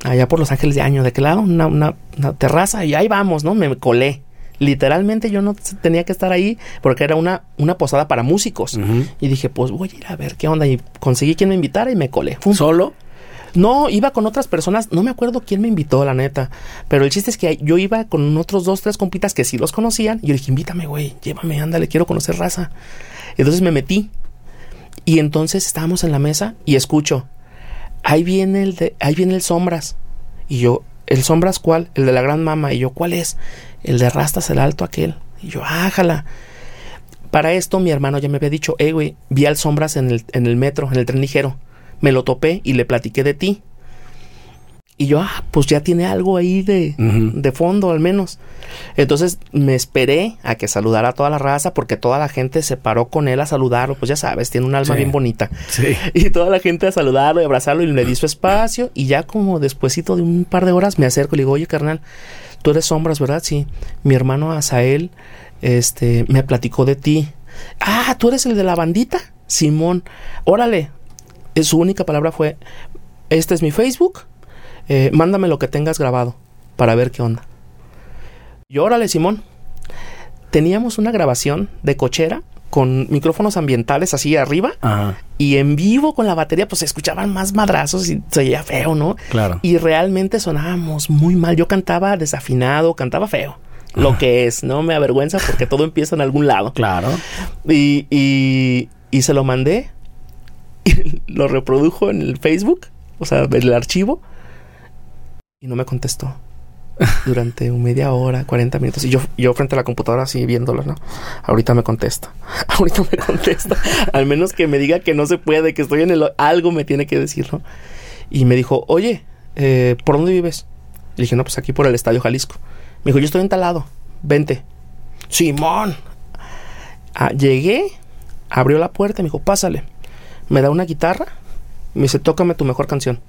allá por Los Ángeles de Año, de qué lado, una, una, una terraza, y ahí vamos, ¿no? Me colé. Literalmente yo no tenía que estar ahí porque era una, una posada para músicos. Y dije, pues voy a ir a ver qué onda. Y conseguí quien me invitara y me colé. Fum. ¿Solo? No, iba con otras personas, no me acuerdo quién me invitó, la neta. Pero el chiste es que yo iba con otros dos, tres compitas que sí los conocían. Y yo dije, invítame, güey, llévame, ándale, quiero conocer raza. Entonces me metí. Y entonces estábamos en la mesa y escucho, ahí viene el de, ahí viene el Sombras. Y yo, ¿el Sombras cuál? El de la gran mama. Y yo, ¿cuál es? El de Rastas, el alto aquel. Y yo, ájala. Para esto mi hermano ya me había dicho, eh, güey, vi al Sombras en el, en el metro, en el tren ligero. Me lo topé y le platiqué de ti. Y yo, ah, pues ya tiene algo ahí de, de fondo al menos. Entonces me esperé a que saludara a toda la raza porque toda la gente se paró con él a saludarlo. Pues ya sabes, tiene un alma Sí. bien bonita. Sí. Y toda la gente a saludarlo y abrazarlo y le di su espacio. Y ya como despuesito de un par de horas me acerco y le digo, oye carnal, tú eres sombras, ¿verdad? Sí. Mi hermano Asael este, me platicó de ti. Ah, tú eres el de la bandita. Simón, órale. Eh, Su única palabra fue, este es mi Facebook. eh, mándame lo que tengas grabado para ver qué onda. Y órale, Simón. Teníamos una grabación de cochera con micrófonos ambientales así arriba Ajá, y en vivo con la batería, pues se escuchaban más madrazos y se veía feo, ¿no? claro. Y realmente sonábamos muy mal. Yo cantaba desafinado, cantaba feo. Lo que es, no me avergüenza porque todo empieza en algún lado. Claro. Y, y, y se lo mandé. Y lo reprodujo en el Facebook, o sea, en el archivo. Y no me contestó. Durante media hora, 40 minutos. Y yo, yo frente a la computadora así viéndolo, ¿no? Ahorita me contesta. Ahorita me contesta. Al menos que me diga que no se puede, que estoy en el... Algo me tiene que decir, ¿no? Y me dijo, oye, eh, ¿por dónde vives? Le dije, no, pues aquí por el Estadio Jalisco. Me dijo, yo estoy en talado. Vente. Simón. Ah, llegué, abrió la puerta y me dijo, pásale. Me da una guitarra. Me dice, tócame tu mejor canción.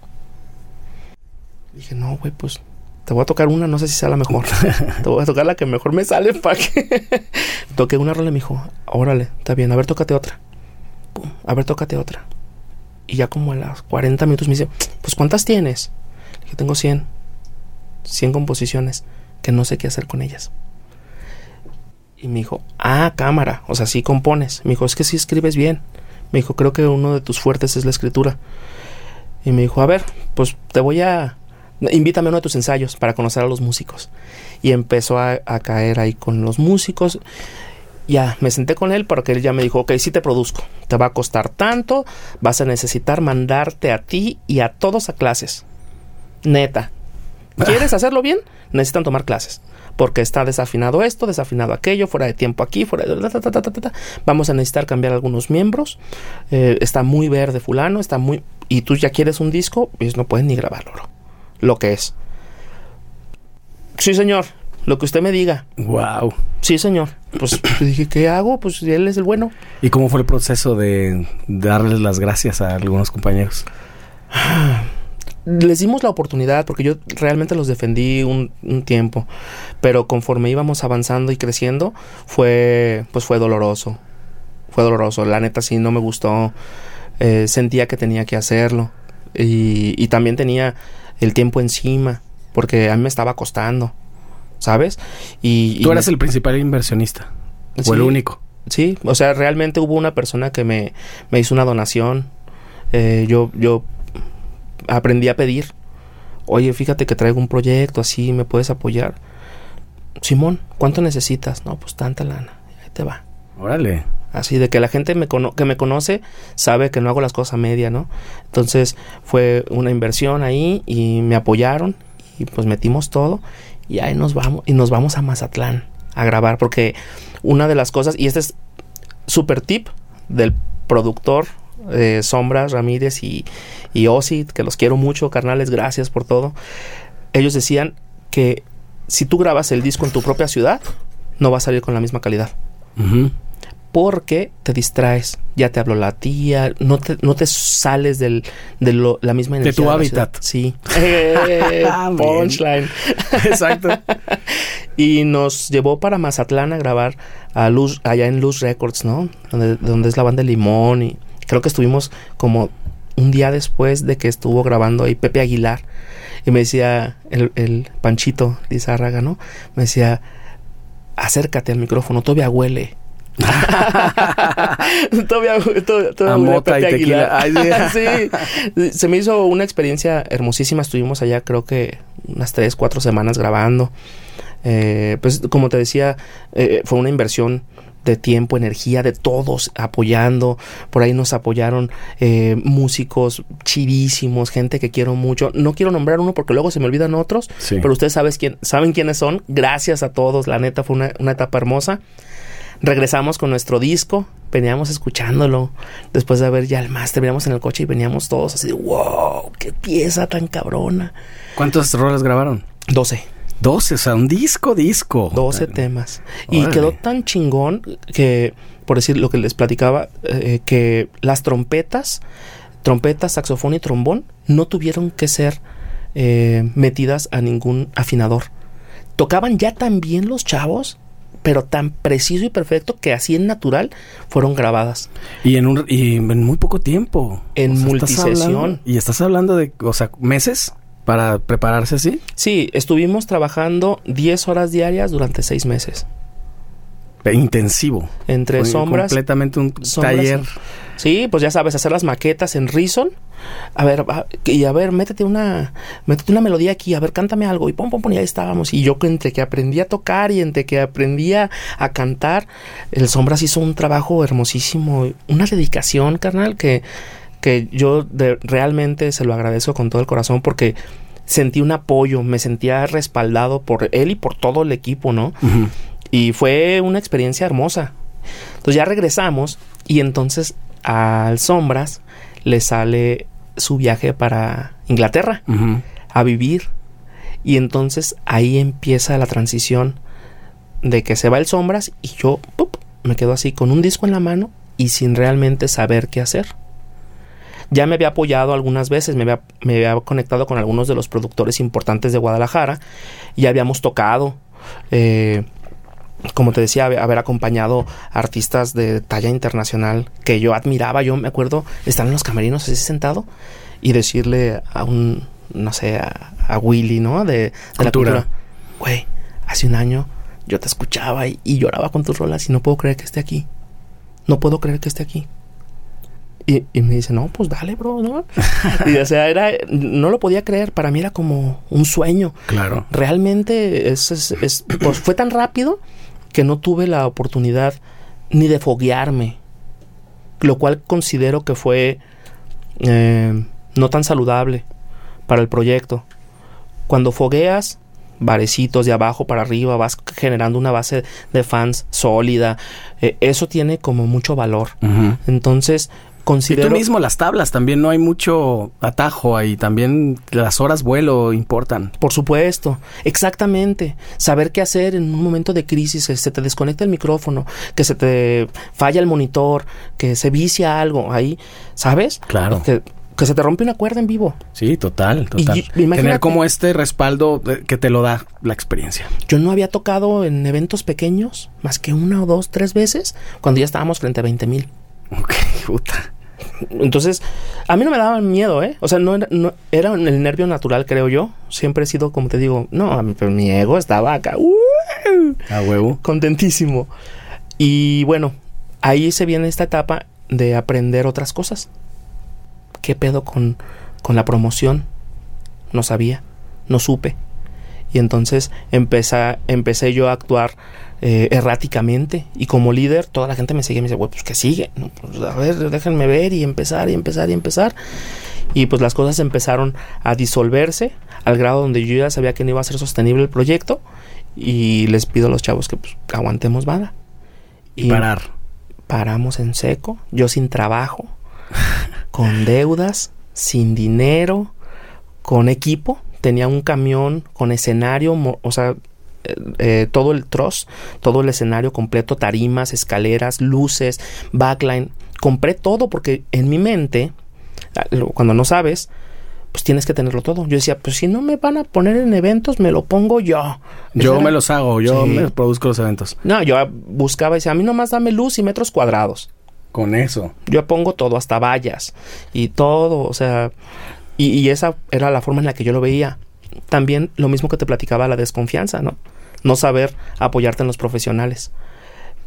Dije, no, güey, pues te voy a tocar una, no sé si sea la mejor. te voy a tocar la que mejor me sale para que. Toqué una rola y me dijo, órale, está bien, a ver, tócate otra. Pum, a ver, tócate otra. Y ya como a las 40 minutos me dice, pues ¿cuántas tienes? Le dije, tengo 100. 100 composiciones que no sé qué hacer con ellas. Y me dijo, ah, cámara, o sea, sí compones. Me dijo, es que sí escribes bien. Me dijo, creo que uno de tus fuertes es la escritura. Y me dijo, a ver, pues te voy a... Invítame a uno de tus ensayos para conocer a los músicos. Y empezó a, caer ahí con los músicos. Ya, me senté con él porque él ya me dijo, ok, sí te produzco. Te va a costar tanto, vas a necesitar mandarte a ti y a todos a clases. Neta. ¿Quieres hacerlo bien? Necesitan tomar clases. Porque está desafinado esto, desafinado aquello, fuera de tiempo aquí, fuera de... ta, ta. Vamos a necesitar cambiar algunos miembros. Eh, está muy verde fulano, está muy... Y tú ya quieres un disco, pues no pueden ni grabarlo. Lo que es. Sí, señor. Lo que usted me diga. Wow. Sí, señor. Pues yo dije, ¿qué hago? Pues él es el bueno. ¿Y cómo fue el proceso de darles las gracias a algunos compañeros? Les dimos la oportunidad porque yo realmente los defendí un, un tiempo, pero conforme íbamos avanzando y creciendo fue pues fue doloroso, fue doloroso. La neta sí no me gustó, eh, sentía que tenía que hacerlo y, y también tenía el tiempo encima porque a mí me estaba costando, ¿sabes? Y, Tú y eras me- el principal inversionista. O Sí. el único. Sí, o sea, realmente hubo una persona que me, me hizo una donación. Eh, yo, yo aprendí a pedir. Oye, fíjate que traigo un proyecto así, ¿me puedes apoyar? Simón, ¿cuánto necesitas? No, pues tanta lana. Ahí te va. Órale. Así de que la gente me cono- que me conoce sabe que no hago las cosas a media, ¿no? Entonces fue una inversión ahí y me apoyaron y pues metimos todo y ahí nos vamos y nos vamos a Mazatlán a grabar porque una de las cosas y este es super tip del productor eh, Sombras Ramírez y, y que los quiero mucho, carnales, gracias por todo. Ellos decían que si tú grabas el disco en tu propia ciudad, no va a salir con la misma calidad porque te distraes. Ya te habló la tía, no te, no te sales del, de lo- la misma De energía. tu la hábitat. Sí. Eh, Bien. punchline. Exacto. Y nos llevó para Mazatlán a grabar a Luz, allá en Luz Records, ¿no? Donde, donde es la banda Limón y creo que estuvimos como un día después de que estuvo grabando ahí Pepe Aguilar. Y me decía el, el Panchito Lizárraga, ¿no? Me decía, acércate al micrófono, todavía huele. todavía, todavía A huele a mota y Pepe tequila. Aguilar. sí. Se me hizo una experiencia hermosísima. Estuvimos allá creo que unas tres, cuatro semanas grabando. Eh, pues como te decía, eh, fue una inversión de tiempo, energía, de todos apoyando. Por ahí nos apoyaron eh, músicos chidísimos, gente que quiero mucho. No quiero nombrar uno porque luego se me olvidan otros, Sí. pero ustedes sabes quién, saben quiénes son. Gracias a todos, la neta fue una, una etapa hermosa. Regresamos con nuestro disco, veníamos escuchándolo. Después de haber ya el máster, veníamos en el coche y veníamos todos así de wow, qué pieza tan cabrona. ¿Cuántas rolas grabaron? 12. 12, o sea, un disco, disco. 12 temas. Y Órale. quedó tan chingón que, por decir lo que les platicaba, eh, que las trompetas, trompetas, saxofón y trombón, no tuvieron que ser eh, metidas a ningún afinador. Tocaban ya tan bien los chavos, pero tan preciso y perfecto que así en natural fueron grabadas. Y en, un, y en muy poco tiempo. En multisesión. hablando- y estás hablando de, o sea, meses para prepararse así. Sí, estuvimos trabajando 10 horas diarias durante 6 meses. Intensivo. Entre Fue sombras Completamente un sombras taller. Sí, pues ya sabes, hacer las maquetas en Reason. A ver, y a ver, métete una, métete una melodía aquí, a ver, cántame algo. Y pum, pum, pum, y ahí estábamos. Y yo entre que aprendí a tocar y entre que aprendía a cantar, el Sombras hizo un trabajo hermosísimo, una dedicación, carnal, que, que yo de- realmente se lo agradezco con todo el corazón porque sentí un apoyo, me sentía respaldado por él y por todo el equipo, ¿no? Y fue una experiencia hermosa. Entonces ya regresamos y entonces al Sombras le sale su viaje para Inglaterra a vivir. Y entonces ahí empieza la transición de que se va el Sombras y yo ¡pup! me quedo así con un disco en la mano y sin realmente saber qué hacer. Ya me había apoyado algunas veces, me había, me había conectado con algunos de los productores importantes de Guadalajara y habíamos tocado. eh, como te decía, haber acompañado artistas de talla internacional que yo admiraba. Yo me acuerdo estar en los camerinos así sentado y decirle a un, no sé, a, a Willy, ¿no? De, de la Cultura. cultura. Güey, hace un año yo te escuchaba y, y lloraba con tus rolas y no puedo creer que esté aquí. No puedo creer que esté aquí. Y, y me dice, no, pues dale, bro, ¿no? y o sea, era, no lo podía creer, para mí era como un sueño Claro. realmente es, es- es- pues fue tan rápido que no tuve la oportunidad ni de foguearme, lo cual considero que fue eh, no tan saludable para el proyecto. Cuando fogueas, barecitos de abajo para arriba, vas generando una base de fans sólida, eh, eso tiene como mucho valor. Entonces, Y tú mismo las tablas, también no hay mucho atajo ahí, también las horas vuelo importan. Por supuesto, exactamente. Saber qué hacer en un momento de crisis, que se te desconecta el micrófono, que se te falla el monitor, que se vicia algo ahí, ¿sabes? Claro. Que, que se te rompe una cuerda en vivo. Sí, total, total. Y- Tener como este respaldo eh, que te lo da la experiencia. Yo no había tocado en eventos pequeños más que una o dos, tres veces cuando ya estábamos frente a 20 mil. Ok, puta. Entonces, a mí no me daban miedo, ¿eh? O sea, no era, no- era el nervio natural, creo yo. Siempre he sido, como te digo, no, pero mi ego estaba acá. ¡uh! A huevo. contentísimo. Y bueno, ahí se viene esta etapa de aprender otras cosas. ¿Qué pedo con, con la promoción? No sabía, no supe. Y entonces empecé, empecé yo a actuar eh, erráticamente. Y como líder, toda la gente me seguía y me decía, güey, pues que sigue. No, pues, a ver, déjenme ver y empezar y empezar y empezar. Y pues las cosas empezaron a disolverse al grado donde yo ya sabía que no iba a ser sostenible el proyecto. Y les pido a los chavos que pues, aguantemos vara. Y parar. paramos en seco, yo sin trabajo, con deudas, sin dinero, con equipo, tenía un camión con escenario, o sea, eh, eh, todo el troz, todo el escenario completo, tarimas, escaleras, luces, backline, compré todo porque en mi mente, ah, cuando no sabes, pues tienes que tenerlo todo. Yo decía, pues si no me van a poner en eventos, me lo pongo yo. Yo me los hago, yo Sí. me produzco los eventos. no, yo buscaba y decía, a mí nomás dame luz y metros cuadrados. con eso. Yo pongo todo, hasta vallas y todo, o sea, y, y esa era la forma en la que yo lo veía. También lo mismo que te platicaba, la desconfianza, ¿no? No saber apoyarte en los profesionales.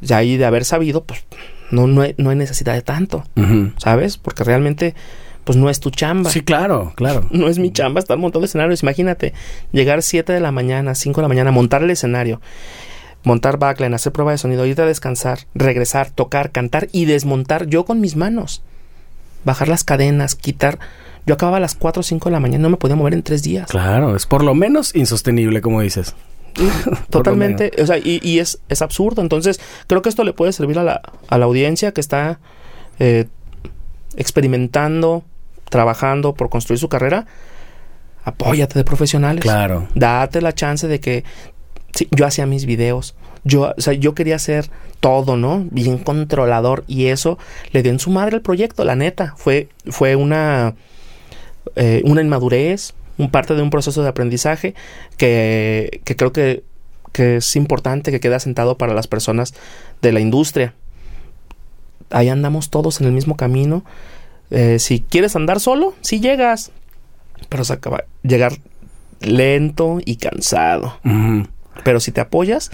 Y ahí de haber sabido, pues no, no, hay, no hay necesidad de tanto. ¿sabes? Porque realmente, pues no es tu chamba. Sí, claro, claro. No es mi chamba estar montando escenarios. Imagínate, llegar 7 de la mañana, 5 de la mañana, montar el escenario, montar backline, hacer prueba de sonido, irte a descansar, regresar, tocar, cantar y desmontar yo con mis manos. Bajar las cadenas, quitar. Yo acababa a las 4 o 5 de la mañana, no me podía mover en tres días. Claro, es por lo menos insostenible, como dices. Totalmente, o sea, y, y es, es absurdo. Entonces, creo que esto le puede servir a la, a la audiencia que está eh, experimentando, trabajando por construir su carrera. Apóyate de profesionales. Claro. Date la chance de que sí, yo hacía mis videos. Yo, o sea, yo quería hacer todo, ¿no? Bien controlador. Y eso le dio en su madre el proyecto, la neta. Fue, fue una, eh, una inmadurez, un parte de un proceso de aprendizaje que, que creo que, que es importante que quede asentado para las personas de la industria. Ahí andamos todos en el mismo camino. Eh, si quieres andar solo, sí llegas. Pero se acaba llegar lento y cansado. Pero si te apoyas,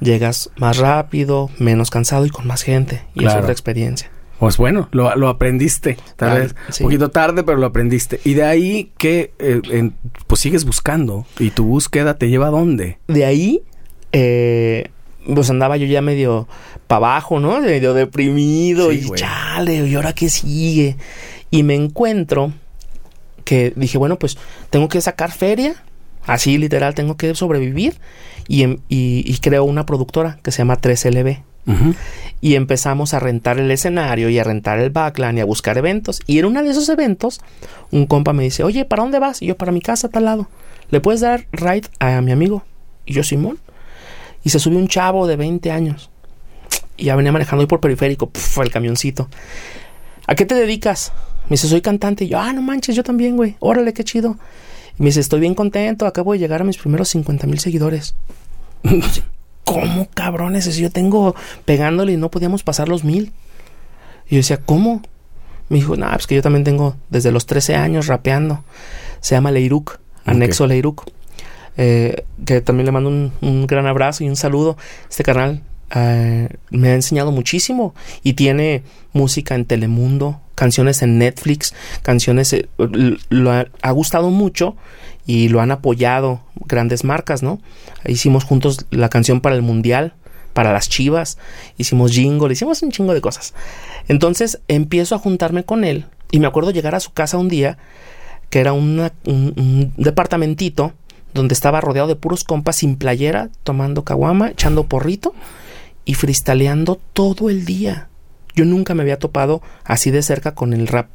llegas más rápido, menos cansado y con más gente. Y Claro. es otra experiencia. Pues bueno, lo, lo aprendiste. Tal Ah, vez sí. un poquito tarde, pero lo aprendiste. Y de ahí que, eh, en- pues sigues buscando. ¿Y tu búsqueda te lleva a dónde? De ahí, eh, pues andaba yo ya medio para abajo, ¿no? Medio deprimido. Sí, y güey. chale, ¿y ahora qué sigue? Y me encuentro que dije, bueno, pues tengo que sacar feria. Así literal, tengo que sobrevivir. Y, em- y, y creo una productora que se llama 3LB. Y empezamos a rentar el escenario y a rentar el backline y a buscar eventos. Y en uno de esos eventos, un compa me dice, oye, ¿para dónde vas? Y yo, para mi casa, a tal lado. ¿Le puedes dar ride a mi amigo? Y yo, Simón. Y se subió un chavo de 20 años. Y ya venía manejando ahí por periférico, puf, el camioncito. ¿A qué te dedicas? Me dice, soy cantante. Y yo, ah, no manches, yo también, güey. Órale, qué chido. Y me dice, estoy bien contento, acabo de llegar a mis primeros 50 mil seguidores. ¿Cómo cabrones? Si yo tengo pegándole y no podíamos pasar los mil. Y yo decía, ¿cómo? Me dijo, nah, pues que yo también tengo desde los 13 años rapeando. Se llama Leiruk, anexo Leiruk. Eh, que también le mando un, un gran abrazo y un saludo. Este canal eh, me ha enseñado muchísimo y tiene música en Telemundo, canciones en Netflix, canciones, eh, lo ha, ha gustado mucho y lo han apoyado grandes marcas, ¿no? Hicimos juntos la canción para el Mundial, para las Chivas, hicimos jingle, hicimos un chingo de cosas. Entonces empiezo a juntarme con él y me acuerdo llegar a su casa un día que era un, un departamentito donde estaba rodeado de puros compas sin playera, tomando caguama, echando porrito y freestyleando todo el día. Yo nunca me había topado así de cerca con el rap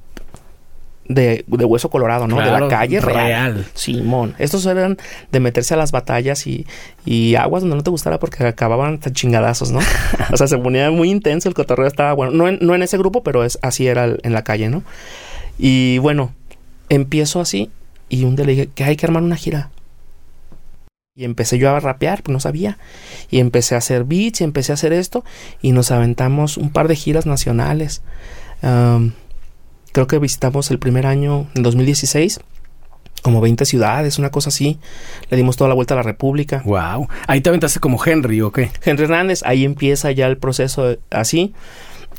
de, de hueso colorado, ¿no? de la calle real. real. Simón. Estos eran de meterse a las batallas y, y aguas donde no te gustara porque acababan tan chingadazos, ¿no? o sea, se ponía muy intenso, el cotorreo estaba bueno. No en, no en ese grupo, pero es, así era el- en la calle, ¿no? Y bueno, empiezo así y un día le dije que hay que armar una gira. Y empecé yo a rapear, pues no sabía. Y empecé a hacer beats y empecé a hacer esto. Y nos aventamos un par de giras nacionales. Creo que visitamos el primer año, en 2016, como 20 ciudades, una cosa así. Le dimos toda la vuelta a la República. Wow. Ahí te aventaste como Henry, ¿o qué? Henry Hernández, ahí empieza ya el proceso así.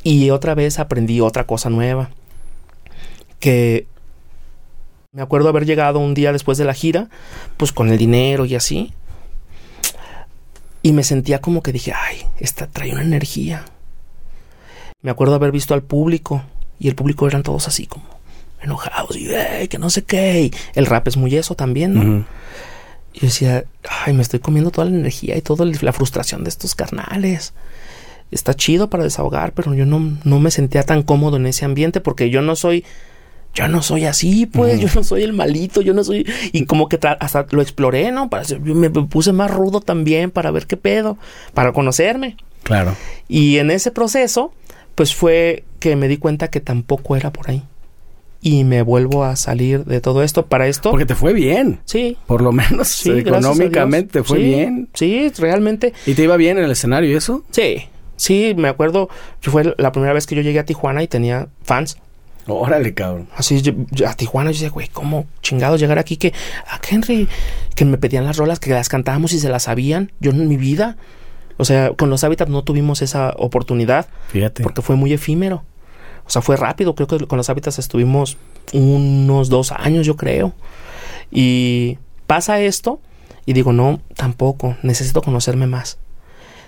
Y otra vez aprendí otra cosa nueva. Que me acuerdo haber llegado un día después de la gira, pues con el dinero y así. Y me sentía como que dije, ay, esta trae una energía. Me acuerdo haber visto al público y el público eran todos así como enojados y "Ey, que no sé qué. Y el rap es muy eso también, ¿no? Y yo decía, ay, me estoy comiendo toda la energía y toda la frustración de estos carnales. Está chido para desahogar, pero yo no, no me sentía tan cómodo en ese ambiente porque yo no soy, yo no soy así, pues, yo no soy el malito, yo no soy, y como que hasta lo exploré, ¿no? Para, ser- yo me puse más rudo también para ver qué pedo, para conocerme. Claro. Y en ese proceso, pues fue que me di cuenta que tampoco era por ahí. Y me vuelvo a salir de todo esto. Para esto, Porque te fue bien. sí, Por lo menos Sí, económicamente fue Sí, bien. Sí, realmente. ¿Y te iba bien en el escenario y eso? Sí, Sí, me acuerdo, fue la primera vez que yo llegué a Tijuana y tenía fans. Órale, cabrón. Así, a Tijuana, yo decía, güey, ¿cómo chingados llegar aquí? Que a Henry, que me pedían las rolas, que las cantábamos y se las sabían. Yo en mi vida, o sea, con los hábitats no tuvimos esa oportunidad. Fíjate. Porque fue muy efímero. O sea, fue rápido. Creo que con los hábitats estuvimos unos dos años, yo creo. Y pasa esto y digo, no, tampoco. Necesito conocerme más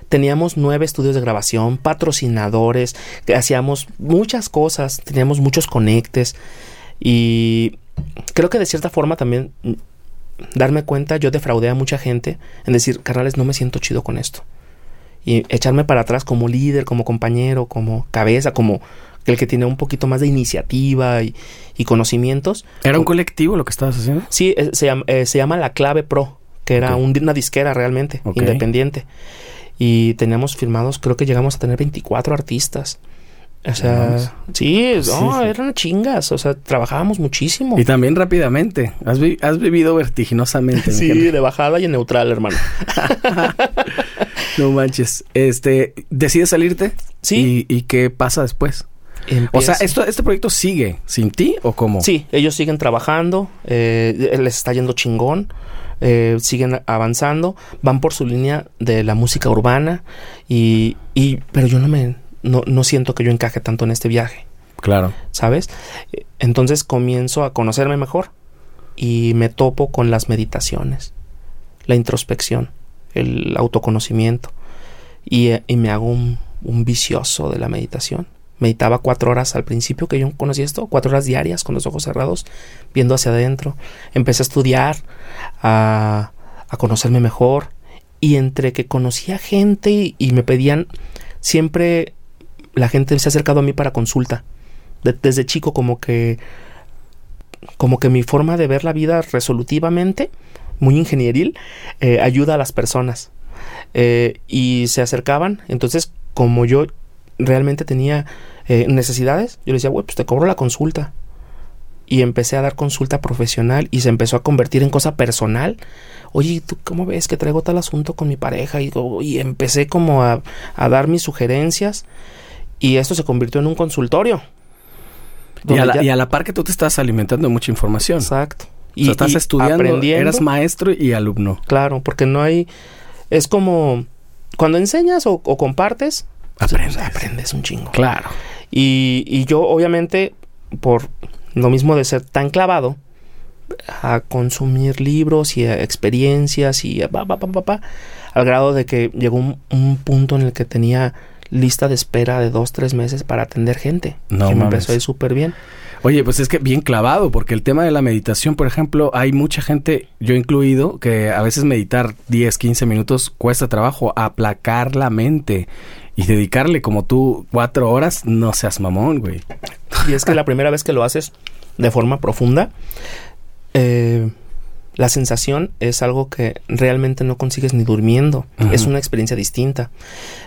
teníamos nueve estudios de grabación, patrocinadores, que hacíamos muchas cosas, teníamos muchos conectes y creo que de cierta forma también mm, darme cuenta, yo defraudé a mucha gente en decir, carnales, no me siento chido con esto. Y echarme para atrás como líder, como compañero, como cabeza, como el que tiene un poquito más de iniciativa y, conocimientos. ¿Era un colectivo lo que estabas haciendo? Sí, eh, se, llama, eh, se llama La Clave Pro, que era una disquera realmente, independiente y teníamos firmados, creo que llegamos a tener 24 artistas. O sea, sí, no, eran chingas, o sea, trabajábamos muchísimo. Y también rápidamente, has, has vivido vertiginosamente. sí, de bajada y en neutral, hermano. no manches. Este, ¿decides salirte? Sí. ¿Y, qué pasa después? O sea, ¿esto, ¿este proyecto sigue sin ti o cómo? Sí, ellos siguen trabajando, eh, les está yendo chingón. Eh, siguen avanzando, van por su línea de la música urbana y, y pero yo no me no, no siento que yo encaje tanto en este viaje. Claro. ¿Sabes? Entonces comienzo a conocerme mejor y me topo con las meditaciones, la introspección, el autoconocimiento y, y me hago un, un vicioso de la meditación meditaba cuatro horas al principio que yo conocí esto, cuatro horas diarias con los ojos cerrados, viendo hacia adentro. Empecé a estudiar, a, a conocerme mejor y entre que conocía gente y, me pedían, siempre la gente se ha acercado a mí para consulta. desde chico como que como que mi forma de ver la vida resolutivamente, muy ingenieril, eh, ayuda a las personas. Eh, y se acercaban, entonces como yo realmente tenía eh, necesidades, yo le decía, güey, pues te cobro la consulta. Y empecé a dar consulta profesional y se empezó a convertir en cosa personal. Oye, ¿tú cómo ves que traigo tal asunto con mi pareja? Y, y empecé como a, dar mis sugerencias y esto se convirtió en un consultorio. Y a, la, y a, la, par que tú te estás alimentando de mucha información. Exacto. Y estás estudiando, eras maestro y alumno. Claro, porque no hay... Es como... Cuando enseñas o compartes, pues, aprendes. aprendes un chingo. Claro. Y, y yo, obviamente, por lo mismo de ser tan clavado a consumir libros y experiencias y pa, pa, pa, al grado de que llegó un, punto en el que tenía lista de espera de dos, tres meses para atender gente. No, que me empezó a ir súper bien. Oye, pues es que bien clavado, porque el tema de la meditación, por ejemplo, hay mucha gente, yo incluido, que a veces meditar 10, 15 minutos cuesta trabajo, aplacar la mente. Y dedicarle como tú cuatro horas, no seas mamón, güey. Y es que la primera vez que lo haces de forma profunda, eh, la sensación es algo que realmente no consigues ni durmiendo. Es una experiencia distinta.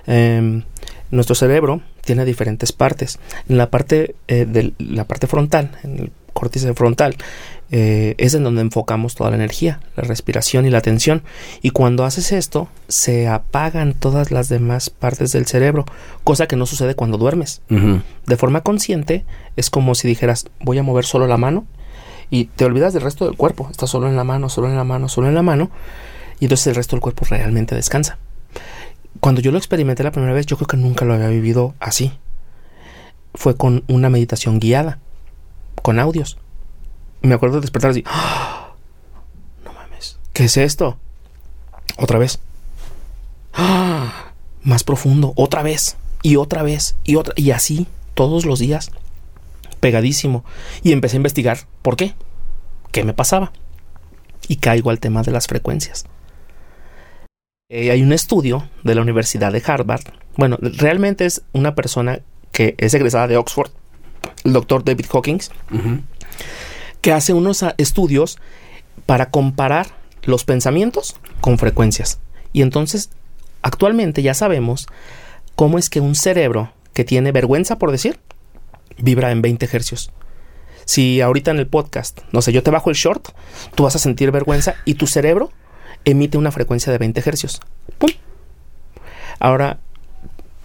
Em, nuestro cerebro tiene diferentes partes. En la parte eh, de la parte frontal, en el córtex frontal, eh, es en donde enfocamos toda la energía, la respiración y la atención. Y cuando haces esto, se apagan todas las demás partes del cerebro, cosa que no sucede cuando duermes. De forma consciente, es como si dijeras, voy a mover solo la mano y te olvidas del resto del cuerpo. Estás solo en la mano, solo en la mano, solo en la mano. Y entonces el resto del cuerpo realmente descansa. Cuando yo lo experimenté la primera vez, yo creo que nunca lo había vivido así. Fue con una meditación guiada, con audios me acuerdo de despertar así. ¡Ah! No mames. ¿Qué es esto? Otra vez. ¡Ah! Más profundo. Otra vez. Y otra vez. Y otra. Y así. Todos los días. Pegadísimo. Y empecé a investigar. ¿Por qué? ¿Qué me pasaba? Y caigo al tema de las frecuencias. Eh, hay un estudio de la Universidad de Harvard. Bueno, realmente es una persona que es egresada de Oxford, el doctor David Hawkins, que hace unos ah, estudios para comparar los pensamientos con frecuencias. Y entonces, actualmente ya sabemos cómo es que un cerebro que tiene vergüenza, por decir, vibra en 20 hercios. Si ahorita en el podcast, no sé, yo te bajo el short, tú vas a sentir vergüenza y tu cerebro emite una frecuencia de 20 hercios. ¡Pum! Ahora,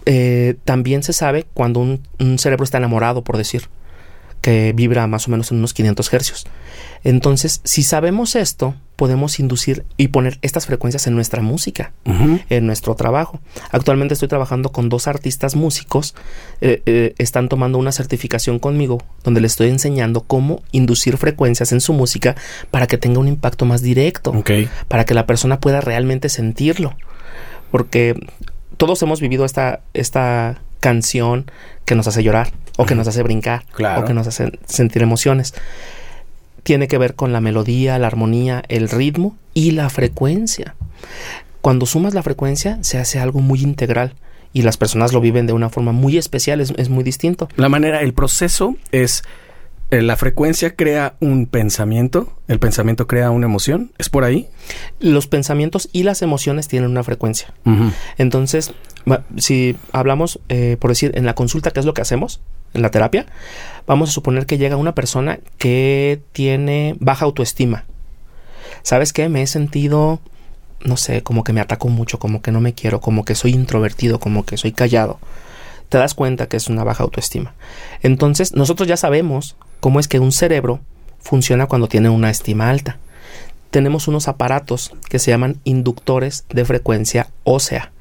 Eh, también se sabe cuando un, un cerebro está enamorado, por decir, que vibra más o menos en unos 500 hercios. Entonces, si sabemos esto, podemos inducir y poner estas frecuencias en nuestra música, en nuestro trabajo. Actualmente estoy trabajando con dos artistas músicos, eh, eh, están tomando una certificación conmigo donde les estoy enseñando cómo inducir frecuencias en su música para que tenga un impacto más directo, para que la persona pueda realmente sentirlo. Porque todos hemos vivido esta, esta canción que nos hace llorar, o que nos hace brincar, Claro. o que nos hace sentir emociones tiene que ver con la melodía, la armonía, el ritmo y la frecuencia. Cuando sumas la frecuencia se hace algo muy integral y las personas lo viven de una forma muy especial, es, es muy distinto. La manera, el proceso es eh, la frecuencia crea un pensamiento, el pensamiento crea una emoción, ¿es por ahí? Los pensamientos y las emociones tienen una frecuencia. Entonces, si hablamos, eh, por decir, en la consulta, ¿qué es lo que hacemos? En la terapia, vamos a suponer que llega una persona que tiene baja autoestima. ¿Sabes qué? Me he sentido, no sé, como que me ataco mucho, como que no me quiero, como que soy introvertido, como que soy callado. Te das cuenta que es una baja autoestima. Entonces, nosotros ya sabemos cómo es que un cerebro funciona cuando tiene una estima alta. Tenemos unos aparatos que se llaman inductores de frecuencia ósea.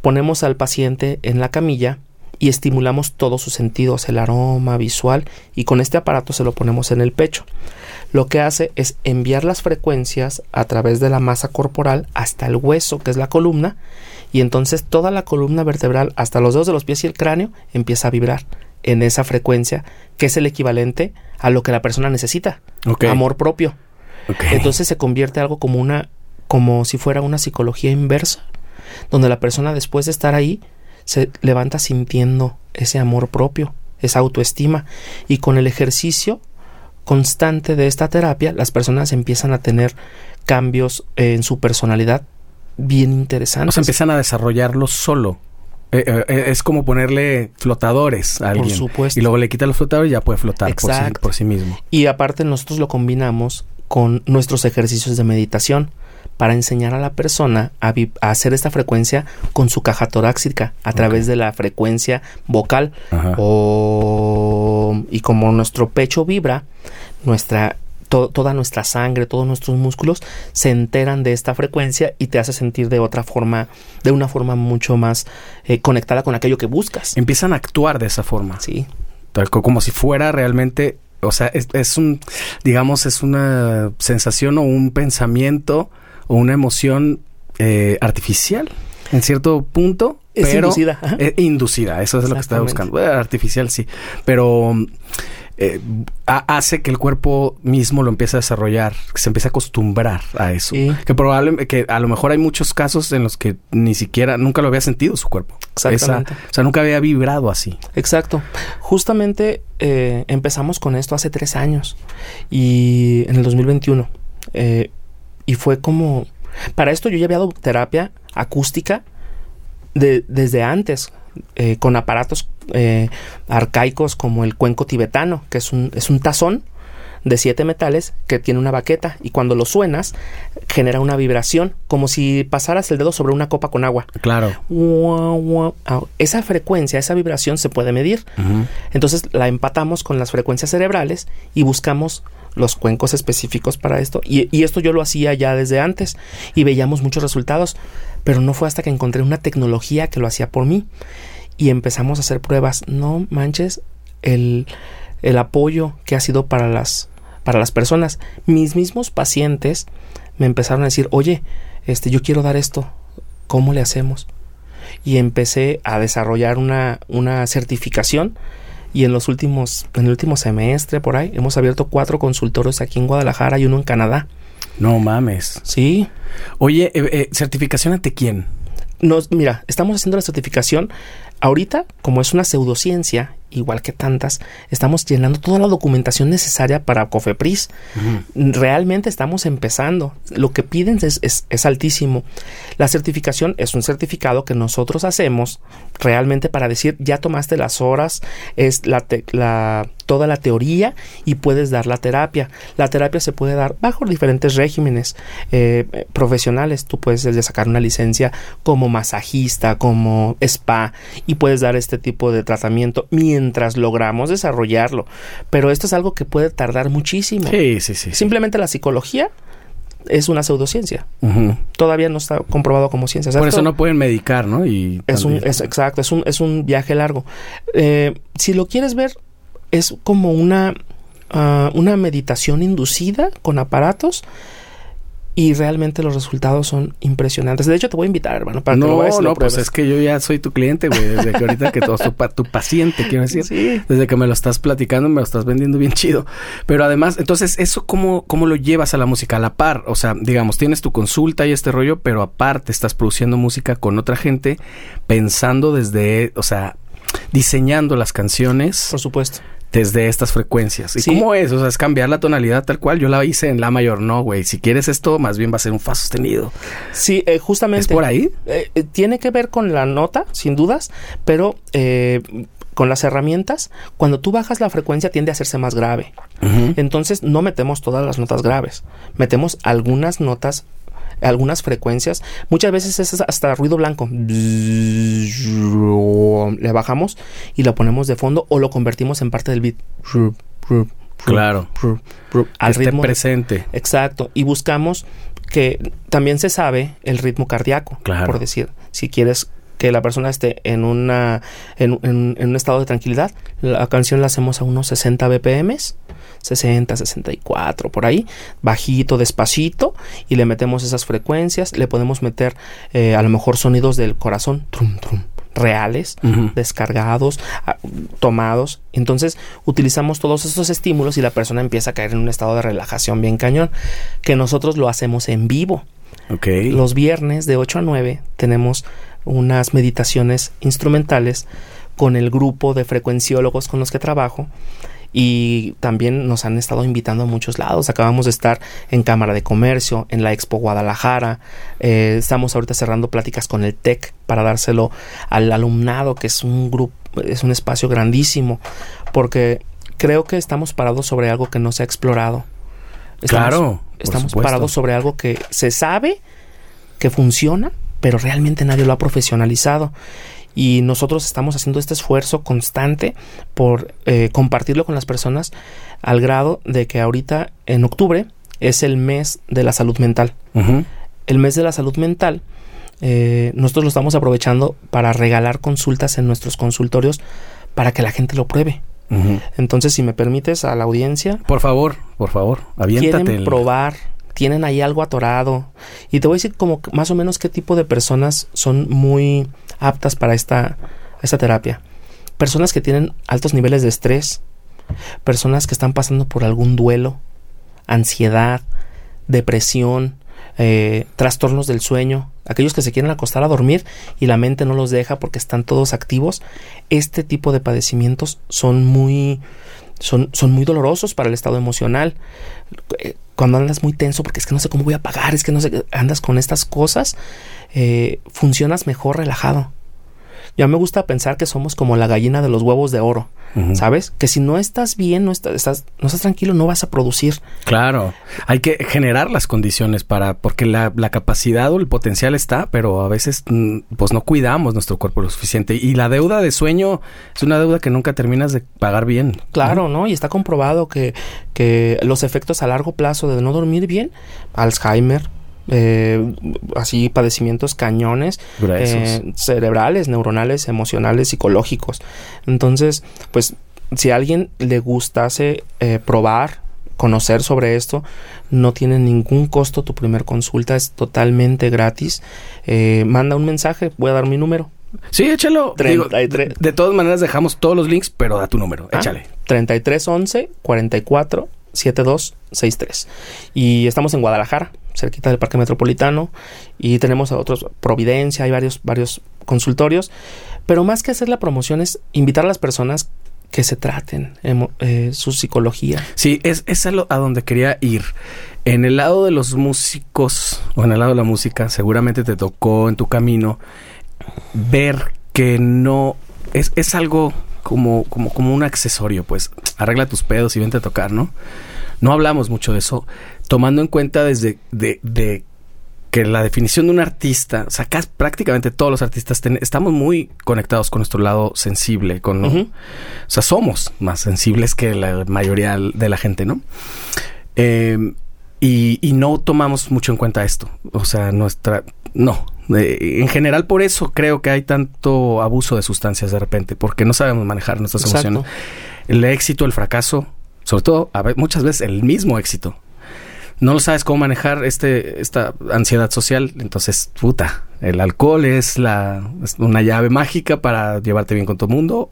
Ponemos al paciente en la camilla y estimulamos todos sus sentidos, el aroma visual, y con este aparato se lo ponemos en el pecho. Lo que hace es enviar las frecuencias a través de la masa corporal hasta el hueso, que es la columna, y entonces toda la columna vertebral, hasta los dedos de los pies y el cráneo, empieza a vibrar en esa frecuencia, que es el equivalente a lo que la persona necesita, amor propio. Entonces se convierte algo como una, como si fuera una psicología inversa, donde la persona después de estar ahí se levanta sintiendo ese amor propio, esa autoestima, y con el ejercicio constante de esta terapia, las personas empiezan a tener cambios en su personalidad bien o interesantes. sea, empiezan a desarrollarlo solo. Eh, eh, eh, es como ponerle flotadores a alguien. supuesto. Y luego le quita los flotadores y ya puede flotar por sí, por sí mismo. Y aparte nosotros lo combinamos con nuestros ejercicios de meditación para enseñar a la persona a, hacer esta frecuencia con su caja torácica a través de la frecuencia vocal. O y como nuestro pecho vibra nuestra to- toda nuestra sangre todos nuestros músculos se enteran de esta frecuencia y te hace sentir de otra forma de una forma mucho más eh, conectada con aquello que buscas. Empiezan a actuar de esa forma. sí. Tal como si fuera realmente, o sea, es, es un, digamos, es una sensación o un pensamiento o una emoción eh, artificial en cierto punto. Es pero, inducida, eh, inducida, eso es lo que estaba buscando. Bueno, artificial sí, pero eh, ha- hace que el cuerpo mismo lo empiece a desarrollar, que se empiece a acostumbrar a eso. Sí. Que probablemente, que a lo mejor hay muchos casos en los que ni siquiera, nunca lo había sentido su cuerpo. Exactamente. Esa- o sea, nunca había vibrado así. Exacto. Justamente eh, empezamos con esto hace tres años y en el 2021. eh, y fue como... Para esto yo ya había dado terapia acústica de- desde antes, eh, con aparatos eh, arcaicos como el cuenco tibetano, que es un, es un tazón de siete metales que tiene una baqueta y cuando lo suenas genera una vibración como si pasaras el dedo sobre una copa con agua. Claro. Ah, Esa frecuencia, esa vibración se puede medir. Entonces la empatamos con las frecuencias cerebrales y buscamos los cuencos específicos para esto. Y, y esto yo lo hacía ya desde antes y veíamos muchos resultados, pero no fue hasta que encontré una tecnología que lo hacía por mí y empezamos a hacer pruebas. No manches el, el apoyo que ha sido para las, para las personas. Mis mismos pacientes me empezaron a decir, oye, este, yo quiero dar esto, ¿cómo le hacemos? Y empecé a desarrollar una, una certificación y en los últimos, en el último semestre por ahí, hemos abierto cuatro consultorios aquí en Guadalajara y uno en Canadá. No mames. Sí. Oye, eh, eh, ¿certificación ante quién? Nos, mira, estamos haciendo la certificación. Ahorita, como es una pseudociencia, igual que tantas, estamos llenando toda la documentación necesaria para COFEPRIS. Realmente estamos empezando. Lo que piden es, es- es altísimo. La certificación es un certificado que nosotros hacemos realmente para decir, ya tomaste las horas, es la, te- la- toda la teoría y puedes dar la terapia. La terapia se puede dar bajo diferentes regímenes eh, profesionales. Tú puedes desde sacar una licencia como masajista, como spa y puedes dar este tipo de tratamiento mientras logramos desarrollarlo. Pero esto es algo que puede tardar muchísimo. Sí, sí, sí. Simplemente la psicología es una pseudociencia. Todavía no está comprobado como ciencia. Por eso no pueden medicar, ¿no? Y es un, es, exacto, es un, es un viaje largo. Eh, si lo quieres ver, es como una, ah, una meditación inducida con aparatos y realmente los resultados son impresionantes. De hecho, te voy a invitar, hermano, para no, que lo veas. No, pues es que yo ya soy tu cliente, güey. Desde que ahorita que todo tu, tu paciente, quiero decir. Sí. Desde que me lo estás platicando, me lo estás vendiendo bien chido. Pero además, entonces, ¿eso cómo, cómo lo llevas a la música? A la par. O sea, digamos, tienes tu consulta y este rollo, pero aparte estás produciendo música con otra gente, pensando desde, o sea, diseñando las canciones. Por supuesto desde estas frecuencias. ¿Y cómo es? O sea, es cambiar la tonalidad tal cual. Yo la hice en la mayor, no, güey. Si quieres esto, más bien va a ser un fa sostenido. Sí, eh, justamente. ¿Es por ahí? Eh, eh, tiene que ver con la nota, sin dudas, pero con las herramientas, cuando tú bajas la frecuencia tiende a hacerse más grave. Entonces no metemos todas las notas graves, metemos algunas notas algunas frecuencias. Muchas veces es hasta ruido blanco. Le bajamos y lo ponemos de fondo o lo convertimos en parte del beat. Claro. Al ritmo presente. Exacto. Y buscamos que también se sabe el ritmo cardíaco, por decir. Si quieres que la persona esté en una en, en, un estado de tranquilidad, la canción la hacemos a unos 60 BPMs 60, 64, por ahí, bajito, despacito, y le metemos esas frecuencias, le podemos meter eh, a lo mejor sonidos del corazón, trum, trum, reales, descargados, tomados. Entonces utilizamos todos esos estímulos y la persona empieza a caer en un estado de relajación bien cañón, que nosotros lo hacemos en vivo. Okay. Los viernes de 8 a 9 tenemos unas meditaciones instrumentales con el grupo de frecuenciólogos con los que trabajo y también nos han estado invitando a muchos lados. Acabamos de estar en Cámara de Comercio, en la Expo Guadalajara, eh, estamos ahorita cerrando pláticas con el TEC para dárselo al alumnado, que es un grupo, es un espacio grandísimo, porque creo que estamos parados sobre algo que no se ha explorado. claro. Estamos parados sobre algo que se sabe que funciona, pero realmente nadie lo ha profesionalizado y nosotros estamos haciendo este esfuerzo constante por eh, compartirlo con las personas al grado de que ahorita en octubre es el mes de la salud mental. El mes de la salud mental, eh, nosotros lo estamos aprovechando para regalar consultas en nuestros consultorios para que la gente lo pruebe. Entonces, si me permites a la audiencia. Por favor, por favor, aviéntate. Quieren probar, tienen ahí algo atorado. Y te voy a decir como más o menos qué tipo de personas son muy aptas para esta, esta terapia. Personas que tienen altos niveles de estrés, personas que están pasando por algún duelo, ansiedad, depresión, eh, trastornos del sueño, aquellos que se quieren acostar a dormir y la mente no los deja porque están todos activos, este tipo de padecimientos son muy, son, son muy dolorosos para el estado emocional. Eh, cuando andas muy tenso porque es que no sé cómo voy a pagar, es que no sé, andas con estas cosas, eh, funcionas mejor relajado. Ya me gusta pensar que somos como la gallina de los huevos de oro, ¿sabes? Que si no estás bien, no estás, no estás tranquilo, no vas a producir. Claro, hay que generar las condiciones para, porque la, la capacidad o el potencial está, pero a veces mm, pues no cuidamos nuestro cuerpo lo suficiente. Y la deuda de sueño es una deuda que nunca terminas de pagar bien. Claro, ¿no? Y está comprobado que, que los efectos a largo plazo de no dormir bien, Alzheimer, eh, así padecimientos cañones eh, cerebrales, neuronales, emocionales, psicológicos. Entonces, pues si a alguien le gustase eh, probar, conocer sobre esto, no tiene ningún costo tu primer consulta, es totalmente gratis. Manda un mensaje, voy a dar mi número. Sí, échalo. de, todas maneras dejamos todos los links, pero da tu número, ah, échale. 3311 44 7263. Y estamos en Guadalajara, cerquita del Parque Metropolitano, y tenemos a otros, Providencia, hay varios, varios consultorios, pero más que hacer la promoción es invitar a las personas que se traten eh, su psicología. Sí, es, es a, a donde quería ir. En el lado de los músicos, o en el lado de la música, seguramente te tocó en tu camino ver que no es, es algo como, como, como un accesorio, pues arregla tus pedos y vente a tocar, ¿no? No hablamos mucho de eso, tomando en cuenta desde de, de que la definición de un artista, o sea, prácticamente todos los artistas estamos muy conectados con nuestro lado sensible, con, o sea, somos más sensibles que la mayoría de la gente, ¿no? Eh, y, y, no tomamos mucho en cuenta esto, o sea, nuestra, no, en general por eso creo que hay tanto abuso de sustancias de repente, porque no sabemos manejar nuestras emociones. El éxito, el fracaso, sobre todo a muchas veces el mismo éxito no lo sabes cómo manejar este esta ansiedad social, entonces puta, el alcohol es la una llave mágica para llevarte bien con todo el mundo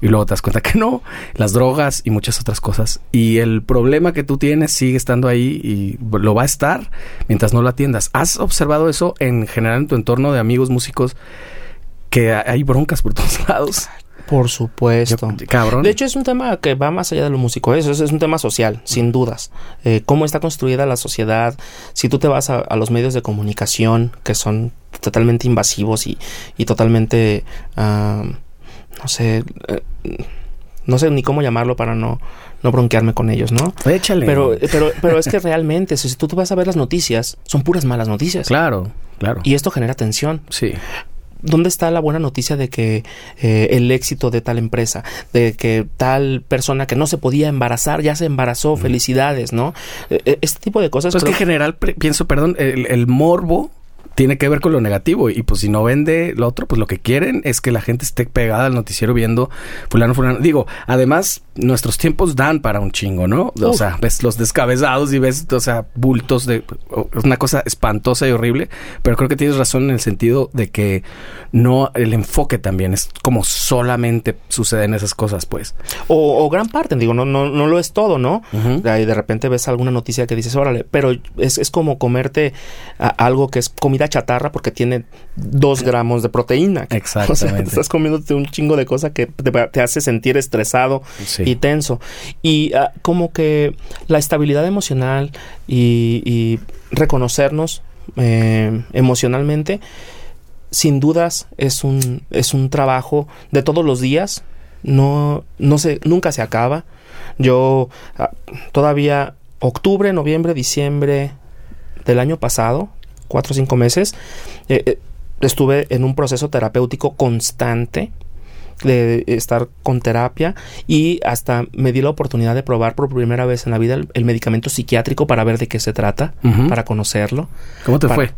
y luego te das cuenta que no, las drogas y muchas otras cosas. Y el problema que tú tienes sigue estando ahí y lo va a estar mientras no lo atiendas. ¿Has observado eso en general en tu entorno de amigos músicos que hay broncas por todos lados? Por supuesto. cabrón. De hecho, es un tema que va más allá de lo músico. Eso es, un tema social, sin dudas. Eh, cómo está construida la sociedad. Si tú te vas a, los medios de comunicación, que son totalmente invasivos y, y totalmente. No sé. Eh, no sé ni cómo llamarlo para no, no bronquearme con ellos, ¿no? Échale. Pero, pero, pero es que realmente, si tú, vas a ver las noticias, son puras malas noticias. Claro, claro. Y esto genera tensión. Sí. ¿Dónde está la buena noticia de que eh, el éxito de tal empresa, de que tal persona que no se podía embarazar ya se embarazó, felicidades, ¿no? Este tipo de cosas. Pues que en general pienso, perdón, el morbo tiene que ver con lo negativo. Y pues si no vende lo otro, pues lo que quieren es que la gente esté pegada al noticiero viendo fulano, fulano. Digo, además, nuestros tiempos dan para un chingo, ¿no? O sea, ves los descabezados y ves, o sea, bultos de... Es una cosa espantosa y horrible, pero creo que tienes razón en el sentido de que no, el enfoque también es como solamente suceden esas cosas, pues. O, gran parte, digo, no, no, no lo es todo, ¿no? Y de repente ves alguna noticia que dices, órale, pero es, es como comerte algo que es comida chatarra porque tiene dos gramos de proteína. Exactamente. estás comiéndote un chingo de cosas que te, hace sentir estresado y tenso. Y ah, como que la estabilidad emocional y, reconocernos eh, emocionalmente, sin dudas es un, es un trabajo de todos los días. No, no se, nunca se acaba. Yo ah, todavía octubre, noviembre, diciembre del año pasado cuatro o cinco meses, eh, eh, estuve en un proceso terapéutico constante de estar con terapia y hasta me di la oportunidad de probar por primera vez en la vida el, medicamento psiquiátrico para ver de qué se trata, para conocerlo. ¿Cómo te fue?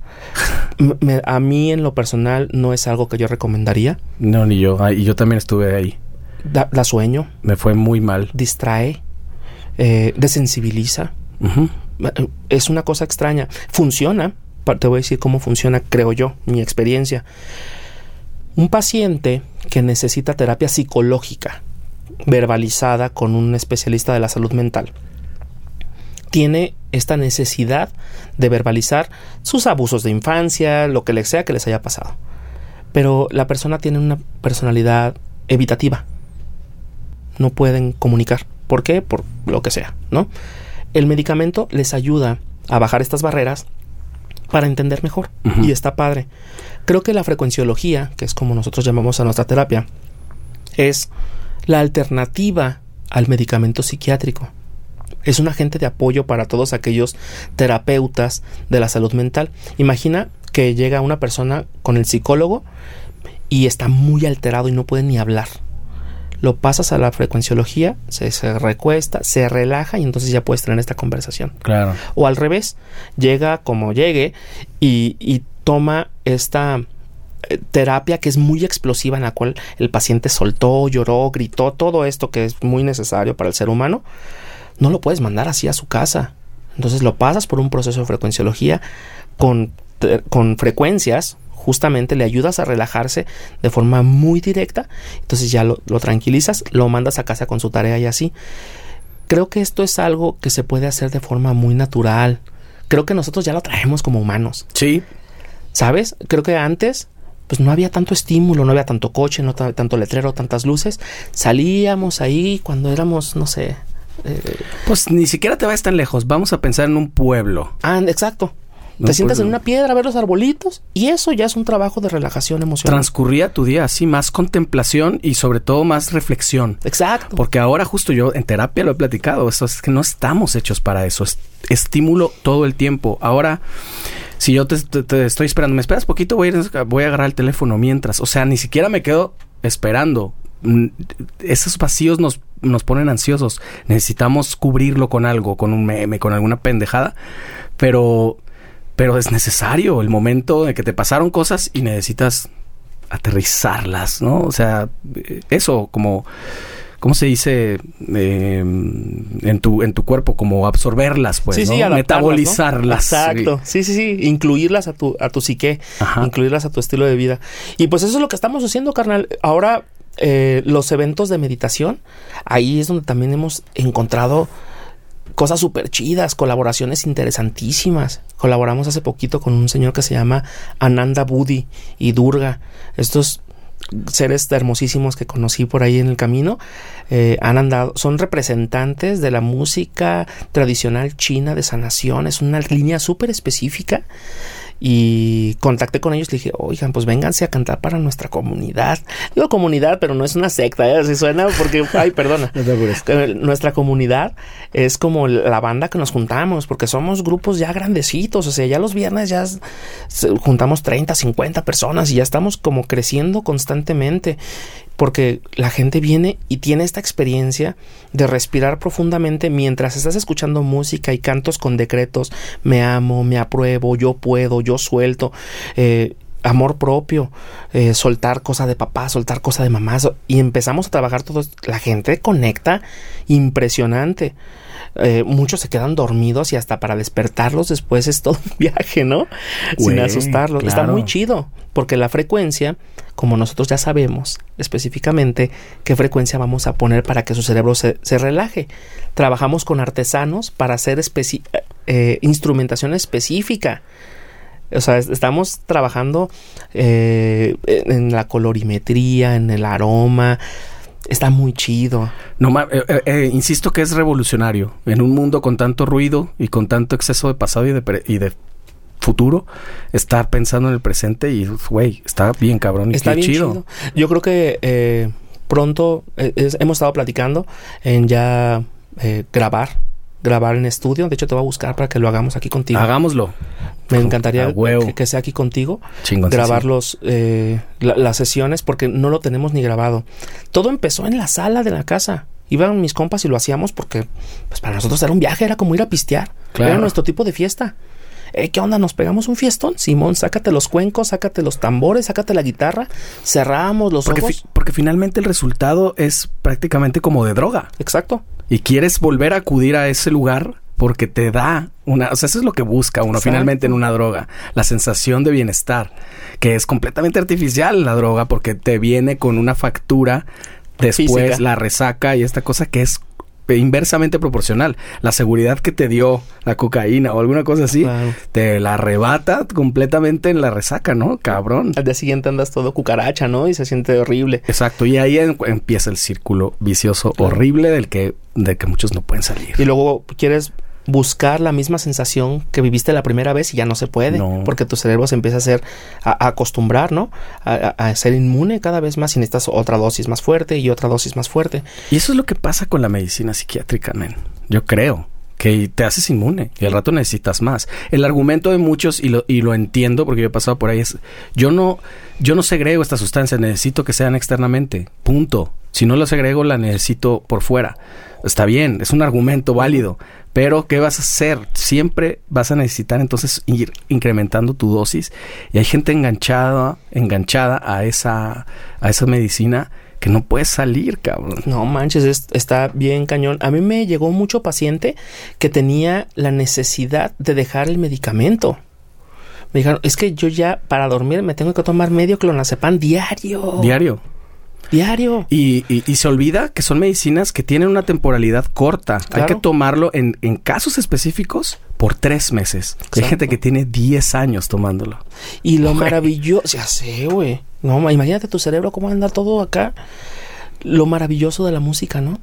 a mí en lo personal no es algo que yo recomendaría. No, ni yo. Y yo también estuve ahí. Da, sueño. Me fue muy mal. Distrae. Eh, desensibiliza. Es una cosa extraña. Funciona te voy a decir cómo funciona, creo yo, mi experiencia. Un paciente que necesita terapia psicológica verbalizada con un especialista de la salud mental tiene esta necesidad de verbalizar sus abusos de infancia, lo que le sea que les haya pasado. Pero la persona tiene una personalidad evitativa. No pueden comunicar. ¿Por qué? Por lo que sea, ¿no? El medicamento les ayuda a bajar estas barreras para entender mejor. Y está padre. Creo que la frecuenciología, que es como nosotros llamamos a nuestra terapia, es la alternativa al medicamento psiquiátrico. Es un agente de apoyo para todos aquellos terapeutas de la salud mental. Imagina que llega una persona con el psicólogo y está muy alterado y no puede ni hablar lo pasas a la frecuenciología, se, recuesta, se relaja y entonces ya puedes tener esta conversación. Claro. O al revés, llega como llegue y, toma esta eh, terapia que es muy explosiva en la cual el paciente soltó, lloró, gritó, todo esto que es muy necesario para el ser humano, no lo puedes mandar así a su casa. Entonces lo pasas por un proceso de frecuenciología con, con frecuencias justamente le ayudas a relajarse de forma muy directa, entonces ya lo, tranquilizas, lo mandas a casa con su tarea y así. Creo que esto es algo que se puede hacer de forma muy natural. Creo que nosotros ya lo traemos como humanos. Sí. ¿Sabes? Creo que antes pues no había tanto estímulo, no había tanto coche, no tanto letrero, tantas luces. Salíamos ahí cuando éramos, no sé. Eh, pues ni siquiera te vayas tan lejos. Vamos a pensar en un pueblo. Ah, exacto ¿no? Te sientas en una piedra a ver los arbolitos y eso ya es un trabajo de relajación emocional. Transcurría tu día así, más contemplación y sobre todo más reflexión. Exacto. Porque ahora justo yo en terapia lo he platicado, eso es que no estamos hechos para eso, es estímulo todo el tiempo. Ahora, si yo te, te- te estoy esperando, me esperas poquito, voy a, ir- voy a agarrar el teléfono mientras, o sea, ni siquiera me quedo esperando. Mm, Esos vacíos nos, nos ponen ansiosos. Necesitamos cubrirlo con algo, con un meme, con alguna pendejada, pero, pero es necesario el momento de que te pasaron cosas y necesitas aterrizarlas, ¿no? O sea, eh, eso como ¿cómo se dice eh, en tu en tu cuerpo? Como absorberlas, pues, sí, ¿no? sí, metabolizarlas. Exacto. Sí, sí, sí. Incluirlas a tu, a tu psique. Ajá. Incluirlas a tu estilo de vida. Y pues eso es lo que estamos haciendo, carnal. Ahora, eh, los eventos de meditación, ahí es donde también hemos encontrado cosas súper chidas, colaboraciones interesantísimas. Colaboramos hace poquito con un señor que se llama Ananda Budi y Durga. Estos seres hermosísimos que conocí por ahí en el camino eh, han andado, son representantes de la música tradicional china de sanación, es una línea súper específica y contacté con ellos, le dije, oigan, pues vénganse a cantar para nuestra comunidad. Digo comunidad, pero no es una secta, ¿eh? así suena porque, ay, perdona. No. Eh, Nuestra comunidad es como la banda que nos juntamos, porque somos grupos ya grandecitos, o sea, ya los viernes ya juntamos 30, 50 personas y ya estamos como creciendo constantemente, porque la gente viene y tiene esta experiencia de respirar profundamente mientras estás escuchando música y cantos con decretos, me amo, me apruebo, yo puedo, yo suelto. eh, amor propio, eh, soltar cosa de papá, soltar cosa de mamá, y empezamos a trabajar todos. La gente conecta impresionante. Eh, muchos se quedan dormidos y hasta para despertarlos después es todo un viaje, ¿no? Sin asustarlos. Está muy chido, porque la frecuencia, como nosotros ya sabemos específicamente qué frecuencia vamos a poner para que su cerebro se, se relaje. Trabajamos con artesanos para hacer especi- eh, instrumentación específica. O sea, es- estamos trabajando eh, en la colorimetría, en el aroma. Está muy chido. No, eh, eh, eh, insisto que es revolucionario. En un mundo con tanto ruido y con tanto exceso de pasado y de, pre- y de futuro, estar pensando en el presente y, güey, está bien cabrón y Está qué bien chido. chido. Yo creo que eh, pronto eh, es- hemos estado platicando en ya eh, grabar, grabar en estudio. De hecho, te voy a buscar para que lo hagamos aquí contigo. Hagámoslo. Me encantaría que, que sea aquí contigo. Chingón. grabar los, eh, la- las sesiones porque no lo tenemos ni grabado. Todo empezó en la sala de la casa. Iban mis compas y lo hacíamos porque pues para nosotros era un viaje, era como ir a pistear. Claro. Era nuestro tipo de fiesta. Eh, ¿Qué onda? ¿Nos pegamos un fiestón? Simón, sácate los cuencos, sácate los tambores, sácate la guitarra, cerramos los Porque, ojos. fi- porque finalmente el resultado es prácticamente como de droga. Exacto. Y quieres volver a acudir a ese lugar porque te da una... O sea, eso es lo que busca uno Exacto. finalmente en una droga. La sensación de bienestar. Que es completamente artificial la droga porque te viene con una factura después Física. la resaca y esta cosa que es inversamente proporcional. La seguridad que te dio la cocaína o alguna cosa así, Claro. te la arrebata completamente en la resaca, ¿no? Cabrón. Al día siguiente andas todo cucaracha, ¿no? Y se siente horrible. Exacto, y ahí en- empieza el círculo vicioso horrible del que, de que muchos no pueden salir. Y luego quieres buscar la misma sensación que viviste la primera vez y ya no se puede. No. Porque tu cerebro se empieza a hacer, a, a acostumbrar, ¿no? A, ser inmune cada vez más y necesitas otra dosis más fuerte y otra dosis más fuerte. Y eso es lo que pasa con la medicina psiquiátrica, men. Yo creo que te haces inmune y al rato necesitas más. El argumento de muchos, y lo, y lo entiendo porque yo he pasado por ahí, es yo no, yo no segrego esta sustancia, necesito que sean externamente. Punto. Si no la segrego, la necesito por fuera. Está bien, es un argumento válido. Pero, ¿qué vas a hacer? Siempre vas a necesitar entonces ir incrementando tu dosis. Y hay gente enganchada, enganchada a esa, a esa medicina que no puede salir, cabrón. No manches, es- está bien cañón. A mí me llegó mucho paciente que tenía la necesidad de dejar el medicamento. Me dijeron, es que yo ya para dormir me tengo que tomar medio clonazepam diario. Diario. Diario. Y, y- y se olvida que son medicinas que tienen una temporalidad corta. Hay que tomarlo en, en casos específicos por tres meses. Hay gente que tiene 10 años tomándolo. Y lo maravilloso, ya sé, güey. No, ma- imagínate tu cerebro cómo va a andar todo acá. Lo maravilloso de la música, ¿no?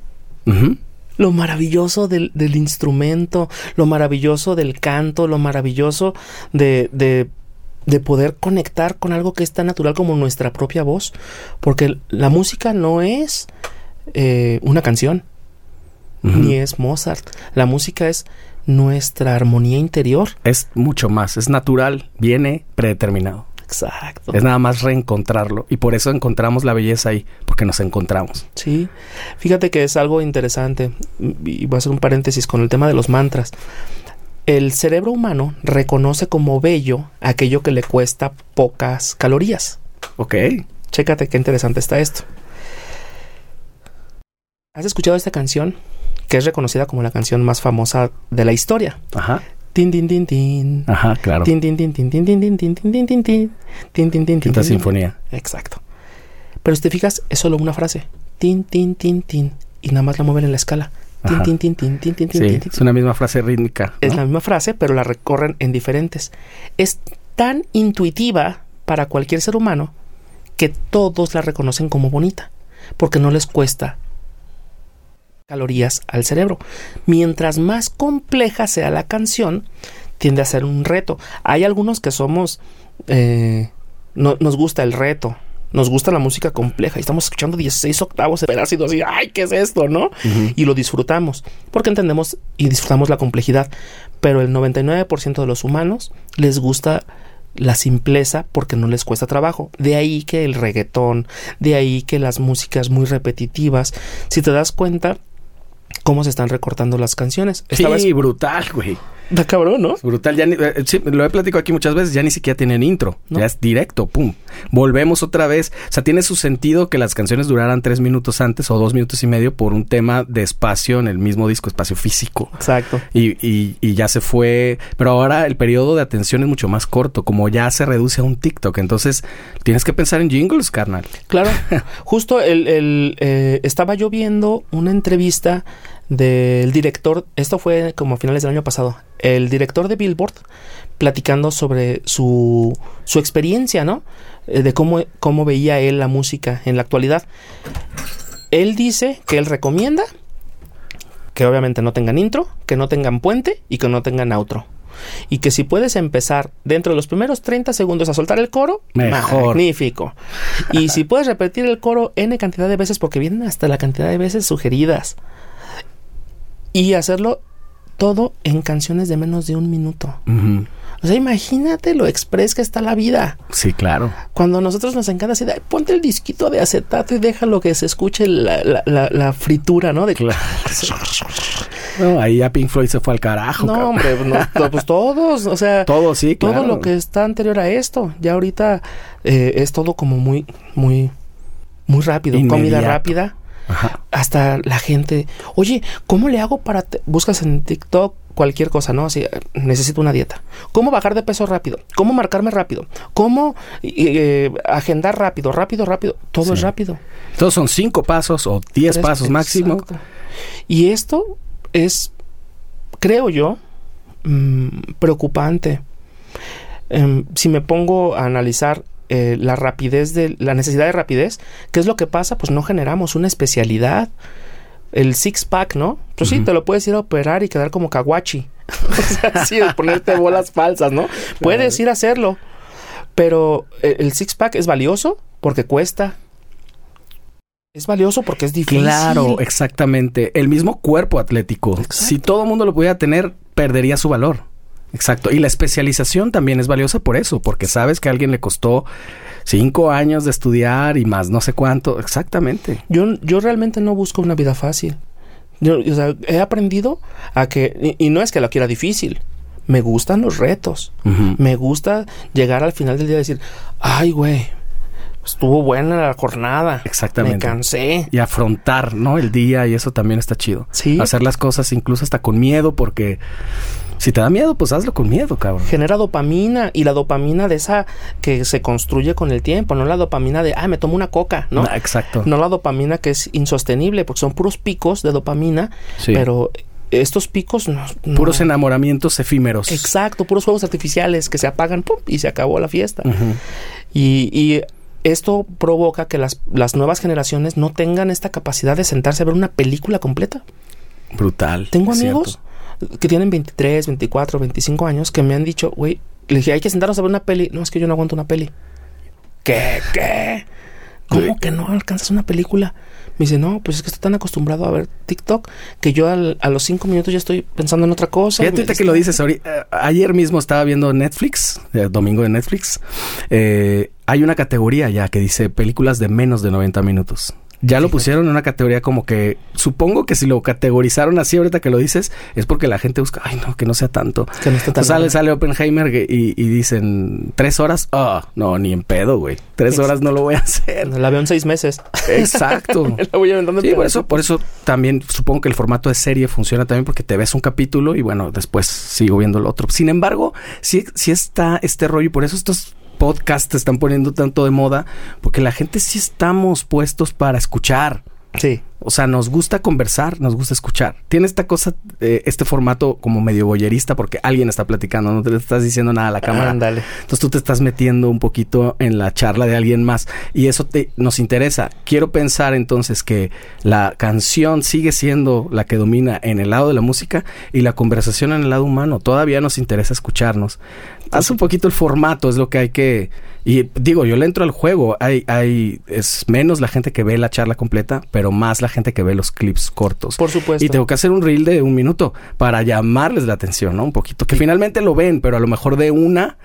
Lo maravilloso del, del instrumento, lo maravilloso del canto, lo maravilloso de, de, de poder conectar con algo que es tan natural como nuestra propia voz, porque la música no es eh, una canción, ni es Mozart, la música es nuestra armonía interior. Es mucho más, es natural, viene predeterminado. Exacto. Es nada más reencontrarlo. Y por eso encontramos la belleza ahí, porque nos encontramos. Sí, fíjate que es algo interesante, y voy a hacer un paréntesis con el tema de los mantras. El cerebro humano reconoce como bello aquello que le cuesta pocas calorías. Ok. Chécate qué interesante está esto. ¿Has escuchado esta canción? Que es reconocida como la canción más famosa de la historia. Ajá. Tin, tin, tin, tin. Ajá, claro. Tin, tin, tin, tin, tin, tin, tin, tin, tin, tin, tin, tin. Tin, tin, tin, tin, Quinta tin, tin. sinfonía. Exacto. Pero si te fijas, es solo una frase. Tin, tin, tin, tin. Y nada más la mueven en la escala. Es una misma frase rítmica. Es la misma frase, pero la recorren en diferentes. Es tan intuitiva para cualquier ser humano que todos la reconocen como bonita, porque no les cuesta calorías al cerebro. Mientras más compleja sea la canción, tiende a ser un reto. Hay algunos que somos, eh, no, nos gusta el reto. Nos gusta la música compleja y estamos escuchando 16 octavos de pedacito así, ay, ¿qué es esto? ¿No? Y lo disfrutamos, porque entendemos y disfrutamos la complejidad, pero el 99% de los humanos les gusta la simpleza porque no les cuesta trabajo. De ahí que el reggaetón, de ahí que las músicas muy repetitivas, si te das cuenta cómo se están recortando las canciones. Esta vez- Sí, brutal, güey. Está cabrón, ¿no? Brutal, ya ni- eh, sí, lo he platicado aquí muchas veces, ya ni siquiera tienen intro, No. ya es directo, pum. Volvemos otra vez, o sea, tiene su sentido que las canciones duraran tres minutos antes o dos minutos y medio por un tema de espacio en el mismo disco, espacio físico. Exacto. Y, y, y ya se fue, pero ahora el periodo de atención es mucho más corto, como ya se reduce a un TikTok, entonces tienes que pensar en jingles, carnal. Claro, justo el, el, eh, estaba yo viendo una entrevista del director, esto fue como a finales del año pasado, el director de Billboard platicando sobre su, su experiencia, ¿no? Eh, De cómo, cómo veía él la música en la actualidad. Él dice que él recomienda que obviamente no tengan intro, que no tengan puente y que no tengan outro. Y que si puedes empezar dentro de los primeros 30 segundos a soltar el coro, Mejor. magnífico. Y si puedes repetir el coro n cantidad de veces, porque vienen hasta la cantidad de veces sugeridas. Y hacerlo todo en canciones de menos de un minuto. O sea, imagínate lo express que está la vida. Sí, claro. Cuando a nosotros nos encanta así, de, "Ay, ponte el disquito de acetato y déjalo que se escuche la, la- la- la fritura, ¿no? De Claro. No, ahí ya Pink Floyd se fue al carajo. No, cabrón. hombre, pues, no, pues todos, o sea, Todo, sí, todo claro. lo que está anterior a esto. Ya ahorita eh, es todo como muy, muy, muy rápido. Comida rápida. Ajá. Hasta la gente, oye, ¿cómo le hago para te-?" buscas en TikTok cualquier cosa, ¿no? Así, necesito una dieta. ¿Cómo bajar de peso rápido? ¿Cómo marcarme rápido? ¿Cómo eh, agendar rápido, rápido, rápido? Todo Sí. es rápido. Todos son cinco pasos o diez Tres- pasos máximo. exacto. Y esto es, creo yo, mm, preocupante. Em, si me pongo a analizar eh, la rapidez de la necesidad de rapidez, ¿qué es lo que pasa? Pues no generamos una especialidad. El six pack, ¿no? Pues sí, te lo puedes ir a operar y quedar como kawachi. o sea, sí, ponerte bolas falsas, ¿no? Puedes ir a hacerlo. Pero eh, el six pack es valioso porque cuesta. Es valioso porque es difícil. Claro, exactamente. El mismo cuerpo atlético. Exacto. Si todo el mundo lo pudiera tener, perdería su valor. Exacto. Y la especialización también es valiosa por eso, porque sabes que a alguien le costó cinco años de estudiar y más no sé cuánto. Exactamente. Yo, yo realmente no busco una vida fácil. Yo, o sea, he aprendido a que, y, y no es que la quiera difícil, me gustan los retos. Me gusta llegar al final del día y decir, ay, güey, estuvo buena la jornada. Me Exactamente. cansé. Y afrontar, ¿no? El día y eso también está chido. Sí. Hacer las cosas incluso hasta con miedo, porque si te da miedo, pues hazlo con miedo, cabrón. Genera dopamina y la dopamina de esa que se construye con el tiempo, no la dopamina de, ah, me tomo una coca, ¿no? Ah, Exacto. No la dopamina que es insostenible, porque son puros picos de dopamina, Sí. pero estos picos no, no- Puros enamoramientos efímeros. Exacto, puros fuegos artificiales que se apagan ¡pum! y se acabó la fiesta. Y, y esto provoca que las, las nuevas generaciones no tengan esta capacidad de sentarse a ver una película completa. Brutal. Tengo amigos cierto. Que tienen 23, 24, 25 años que me han dicho, güey, le dije, hay que sentarnos a ver una peli. No, es que yo no aguanto una peli. ¿Qué? ¿Qué? ¿Cómo que no alcanzas una película? Me dice, no, pues es que estoy tan acostumbrado a ver TikTok que yo al- a los cinco minutos ya estoy pensando en otra cosa. Fíjate que lo dice, dices, ahorita, eh, ayer mismo estaba viendo Netflix, eh, domingo de Netflix. eh, hay una categoría ya que dice películas de menos de 90 minutos. Ya lo pusieron en una categoría como que supongo que si lo categorizaron así ahorita que lo dices es porque la gente busca, ay no, que no sea tanto. Que no está tan Entonces sale, sale Oppenheimer y, y dicen tres horas, ah, no, ni en pedo, güey. Tres horas no lo voy a hacer. La veo en seis meses. Exacto. La voy aventando en Sí, por eso, por eso también supongo que el formato de serie funciona también porque te ves un capítulo y bueno, después sigo viendo el otro. Sin embargo, sí, sí está este rollo y por eso estos podcasts se están poniendo tanto de moda porque la gente sí estamos puestos para escuchar. Sí. O sea, nos gusta conversar, nos gusta escuchar. Tiene esta cosa, eh, este formato como medio boyerista porque alguien está platicando, no te le estás diciendo nada a la cámara. Ándale. Entonces tú te estás metiendo un poquito en la charla de alguien más y eso te, nos interesa. Quiero pensar entonces que la canción sigue siendo la que domina en el lado de la música y la conversación en el lado humano. Todavía nos interesa escucharnos. Haz un poquito el formato, es lo que hay que... Y digo, yo le entro al juego. Hay, hay, es menos la gente que ve la charla completa, pero más la gente que ve los clips cortos. Por supuesto. Y tengo que hacer un reel de un minuto para llamarles la atención, ¿no? Un poquito. Que finalmente lo ven, pero a lo mejor de una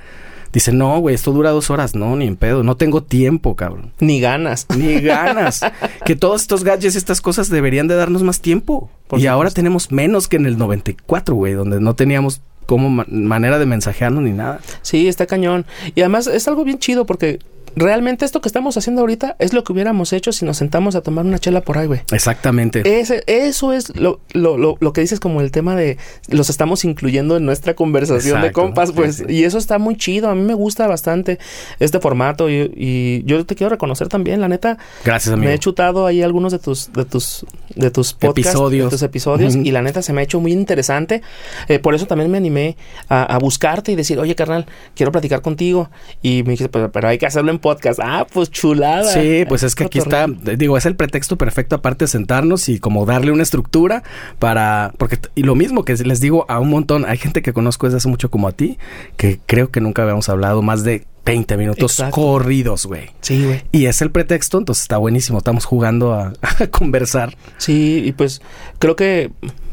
dicen, no, güey, esto dura dos horas. No, ni en pedo. No tengo tiempo, cabrón. Ni ganas. Ni ganas. que todos estos gadgets y estas cosas deberían de darnos más tiempo. Por y ahora tenemos menos que en el 94, güey, donde no teníamos como ma- manera de mensajearnos ni nada. Sí, está cañón. Y además es algo bien chido porque realmente esto que estamos haciendo ahorita es lo que hubiéramos hecho si nos sentamos a tomar una chela por ahí, güey. Exactamente. Ese, eso es lo, lo, lo, lo que dices como el tema de los estamos incluyendo en nuestra conversación de compas, pues, sí. y eso está muy chido. A mí me gusta bastante este formato y, y yo te quiero reconocer también, la neta, Gracias, amigo. me he chutado ahí algunos de tus, de tus, de tus podcasts, Episodios. de tus episodios, y la neta se me ha hecho muy interesante. Eh, por eso también me animé a, a buscarte y decir, oye, carnal, quiero platicar contigo. Y me dijiste, pero, pero hay que hacerlo en podcast. Ah, pues chulada. Sí, pues es que aquí está, digo, es el pretexto perfecto aparte de sentarnos y como darle una estructura para, porque, y lo mismo que les digo a un montón, hay gente que conozco desde hace mucho como a ti, que creo que nunca habíamos hablado más de 20 minutos Exacto. corridos, güey. Sí, güey. Y es el pretexto, entonces está buenísimo, estamos jugando a, a conversar. Sí, y pues creo que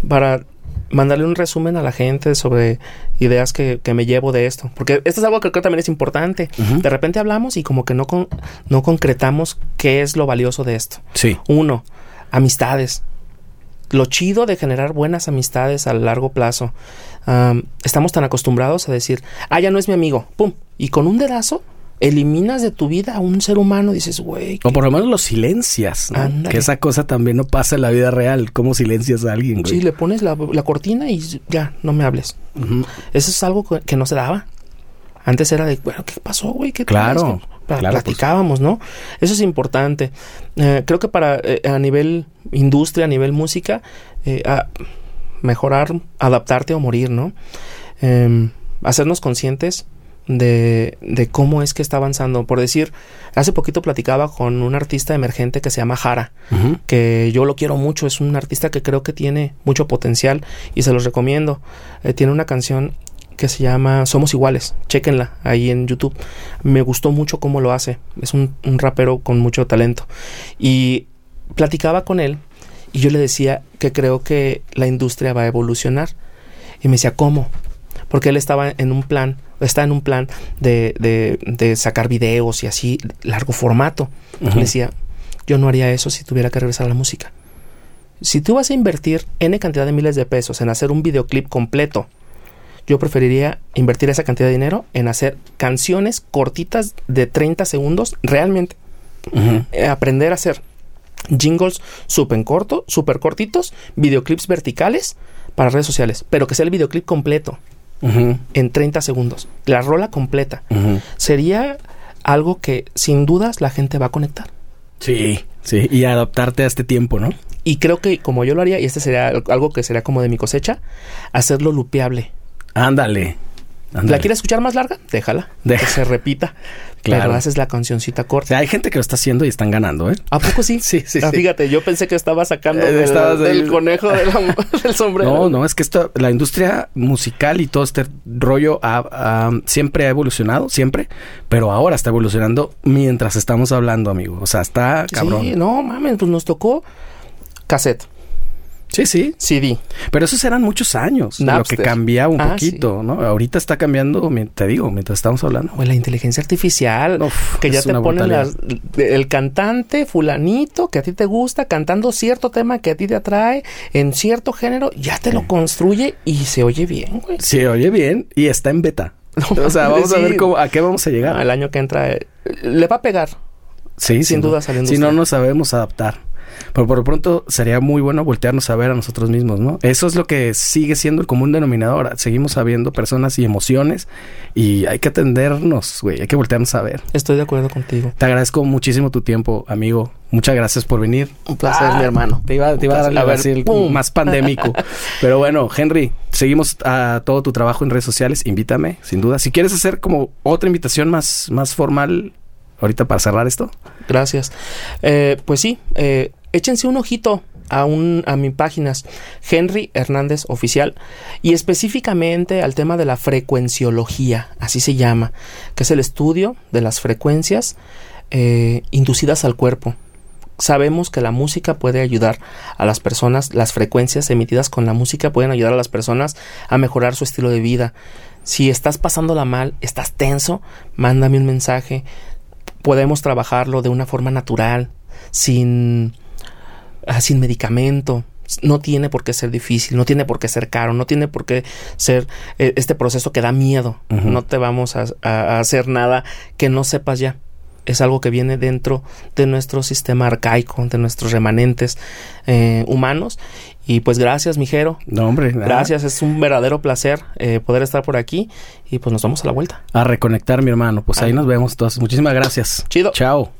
para mandarle un resumen a la gente sobre ideas que, que me llevo de esto, porque esto es algo que creo también es importante. De repente hablamos y como que no, con, no concretamos qué es lo valioso de esto. Sí. Uno, amistades. Lo chido de generar buenas amistades a largo plazo. Am, estamos tan acostumbrados a decir, ah, ya no es mi amigo, pum. Y con un dedazo eliminas de tu vida a un ser humano. Dices, güey, O por lo menos lo silencias, ¿no? Que esa cosa también no pasa en la vida real. ¿Cómo silencias a alguien, güey? sí, le pones la, la cortina y ya, no me hables. Eso es algo que, que no se daba. Antes era de, bueno, ¿qué pasó, güey? ¿Qué Claro, claro, pues. platicábamos, ¿no? Eso es importante. Eh, creo que para eh, a nivel industria, a nivel música, eh, a- mejorar, adaptarte o morir, ¿no? Em, hacernos conscientes de, de cómo es que está avanzando. Por decir, hace poquito platicaba con un artista emergente que se llama Jara que yo lo quiero mucho, es un artista que creo que tiene mucho potencial y se los recomiendo. Eh, tiene una canción que se llama Somos Iguales, chéquenla ahí en YouTube. Me gustó mucho cómo lo hace, es un, un rapero con mucho talento. Y platicaba con él y yo le decía que creo que la industria va a evolucionar. Y me decía, ¿cómo? Porque él estaba en un plan, está en un plan de, de, de sacar videos y así, largo formato. Le decía, yo no haría eso si tuviera que regresar a la música. Si tú vas a invertir N cantidad de miles de pesos en hacer un videoclip completo, yo preferiría invertir esa cantidad de dinero en hacer canciones cortitas de 30 segundos, realmente eh, aprender a hacer jingles súper corto, super cortitos, videoclips verticales para redes sociales, pero que sea el videoclip completo En 30 segundos, la rola completa. Sería algo que sin dudas la gente va a conectar. Sí, sí. Y adaptarte a este tiempo, ¿no? Y creo que como yo lo haría, y este sería algo que sería como de mi cosecha, hacerlo lupeable. Ándale. Ándale. ¿La quieres escuchar más larga? Déjala. Deja. Que se repita. Claro. Pero haces la cancioncita O corta. sea, hay gente que lo está haciendo y están ganando, ¿eh? ¿A poco sí? Sí, sí, Ah, sí. Fíjate, yo pensé que estaba sacando Eh, del, del del- conejo de la- del sombrero. No, no, es que esto, la industria musical y todo este rollo ha- ha- siempre ha evolucionado, siempre, pero ahora está evolucionando mientras estamos hablando, amigo. O sea, está cabrón. Sí, no mames, pues nos tocó cassette, Sí, sí. CD. Pero esos eran muchos años. Lo que cambiaba un Ah, poquito, ¿no? Ahorita está cambiando, te digo, mientras estamos hablando. Pues la inteligencia artificial, Uf, que ya te ponen las, el cantante fulanito que a ti te gusta, cantando cierto tema que a ti te atrae, en cierto género, ya te lo construye y se oye bien, güey. Se oye bien y está en beta. o sea, vamos a ver cómo, a qué vamos a llegar. El año que entra eh, le va a pegar. Sí, sin no- duda saliendo Si no nos sabemos adaptar. Pero por lo pronto sería muy bueno voltearnos a ver a nosotros mismos, ¿no? Eso es lo que sigue siendo el común denominador. Seguimos sabiendo personas y emociones y hay que atendernos, güey. Hay que voltearnos a ver. Estoy de acuerdo contigo. Te agradezco muchísimo tu tiempo, amigo. Muchas gracias por venir. Un placer, Ah, mi hermano. Te iba, te iba a dar. A algo ver, así, el ¡pum! más pandémico. Pero bueno, Henry, seguimos a todo tu trabajo en redes sociales. Invítame, sin duda. Si quieres hacer como otra invitación más, más formal ahorita para cerrar esto. Gracias. Eh, pues sí, eh, échense un ojito a, un, a mis páginas Henry Hernández Oficial y específicamente al tema de la frecuenciología, así se llama, que es el estudio de las frecuencias eh, inducidas al cuerpo. Sabemos que la música puede ayudar a las personas, las frecuencias emitidas con la música pueden ayudar a las personas a mejorar su estilo de vida. Si estás pasándola mal, estás tenso, mándame un mensaje, podemos trabajarlo de una forma natural, sin, ah, sin medicamento. No tiene por qué ser difícil, no tiene por qué ser caro, no tiene por qué ser eh, este proceso que da miedo. No te vamos a, hacer nada que no sepas ya. Es algo que viene dentro de nuestro sistema arcaico, de nuestros remanentes eh, humanos. Y pues gracias, mijero. No, hombre. nada. Gracias, es un verdadero placer eh, poder estar por aquí. Y pues nos vemos a la vuelta. A reconectar, mi hermano. Pues ahí nos vemos. Entonces, muchísimas gracias. Chido. Chao.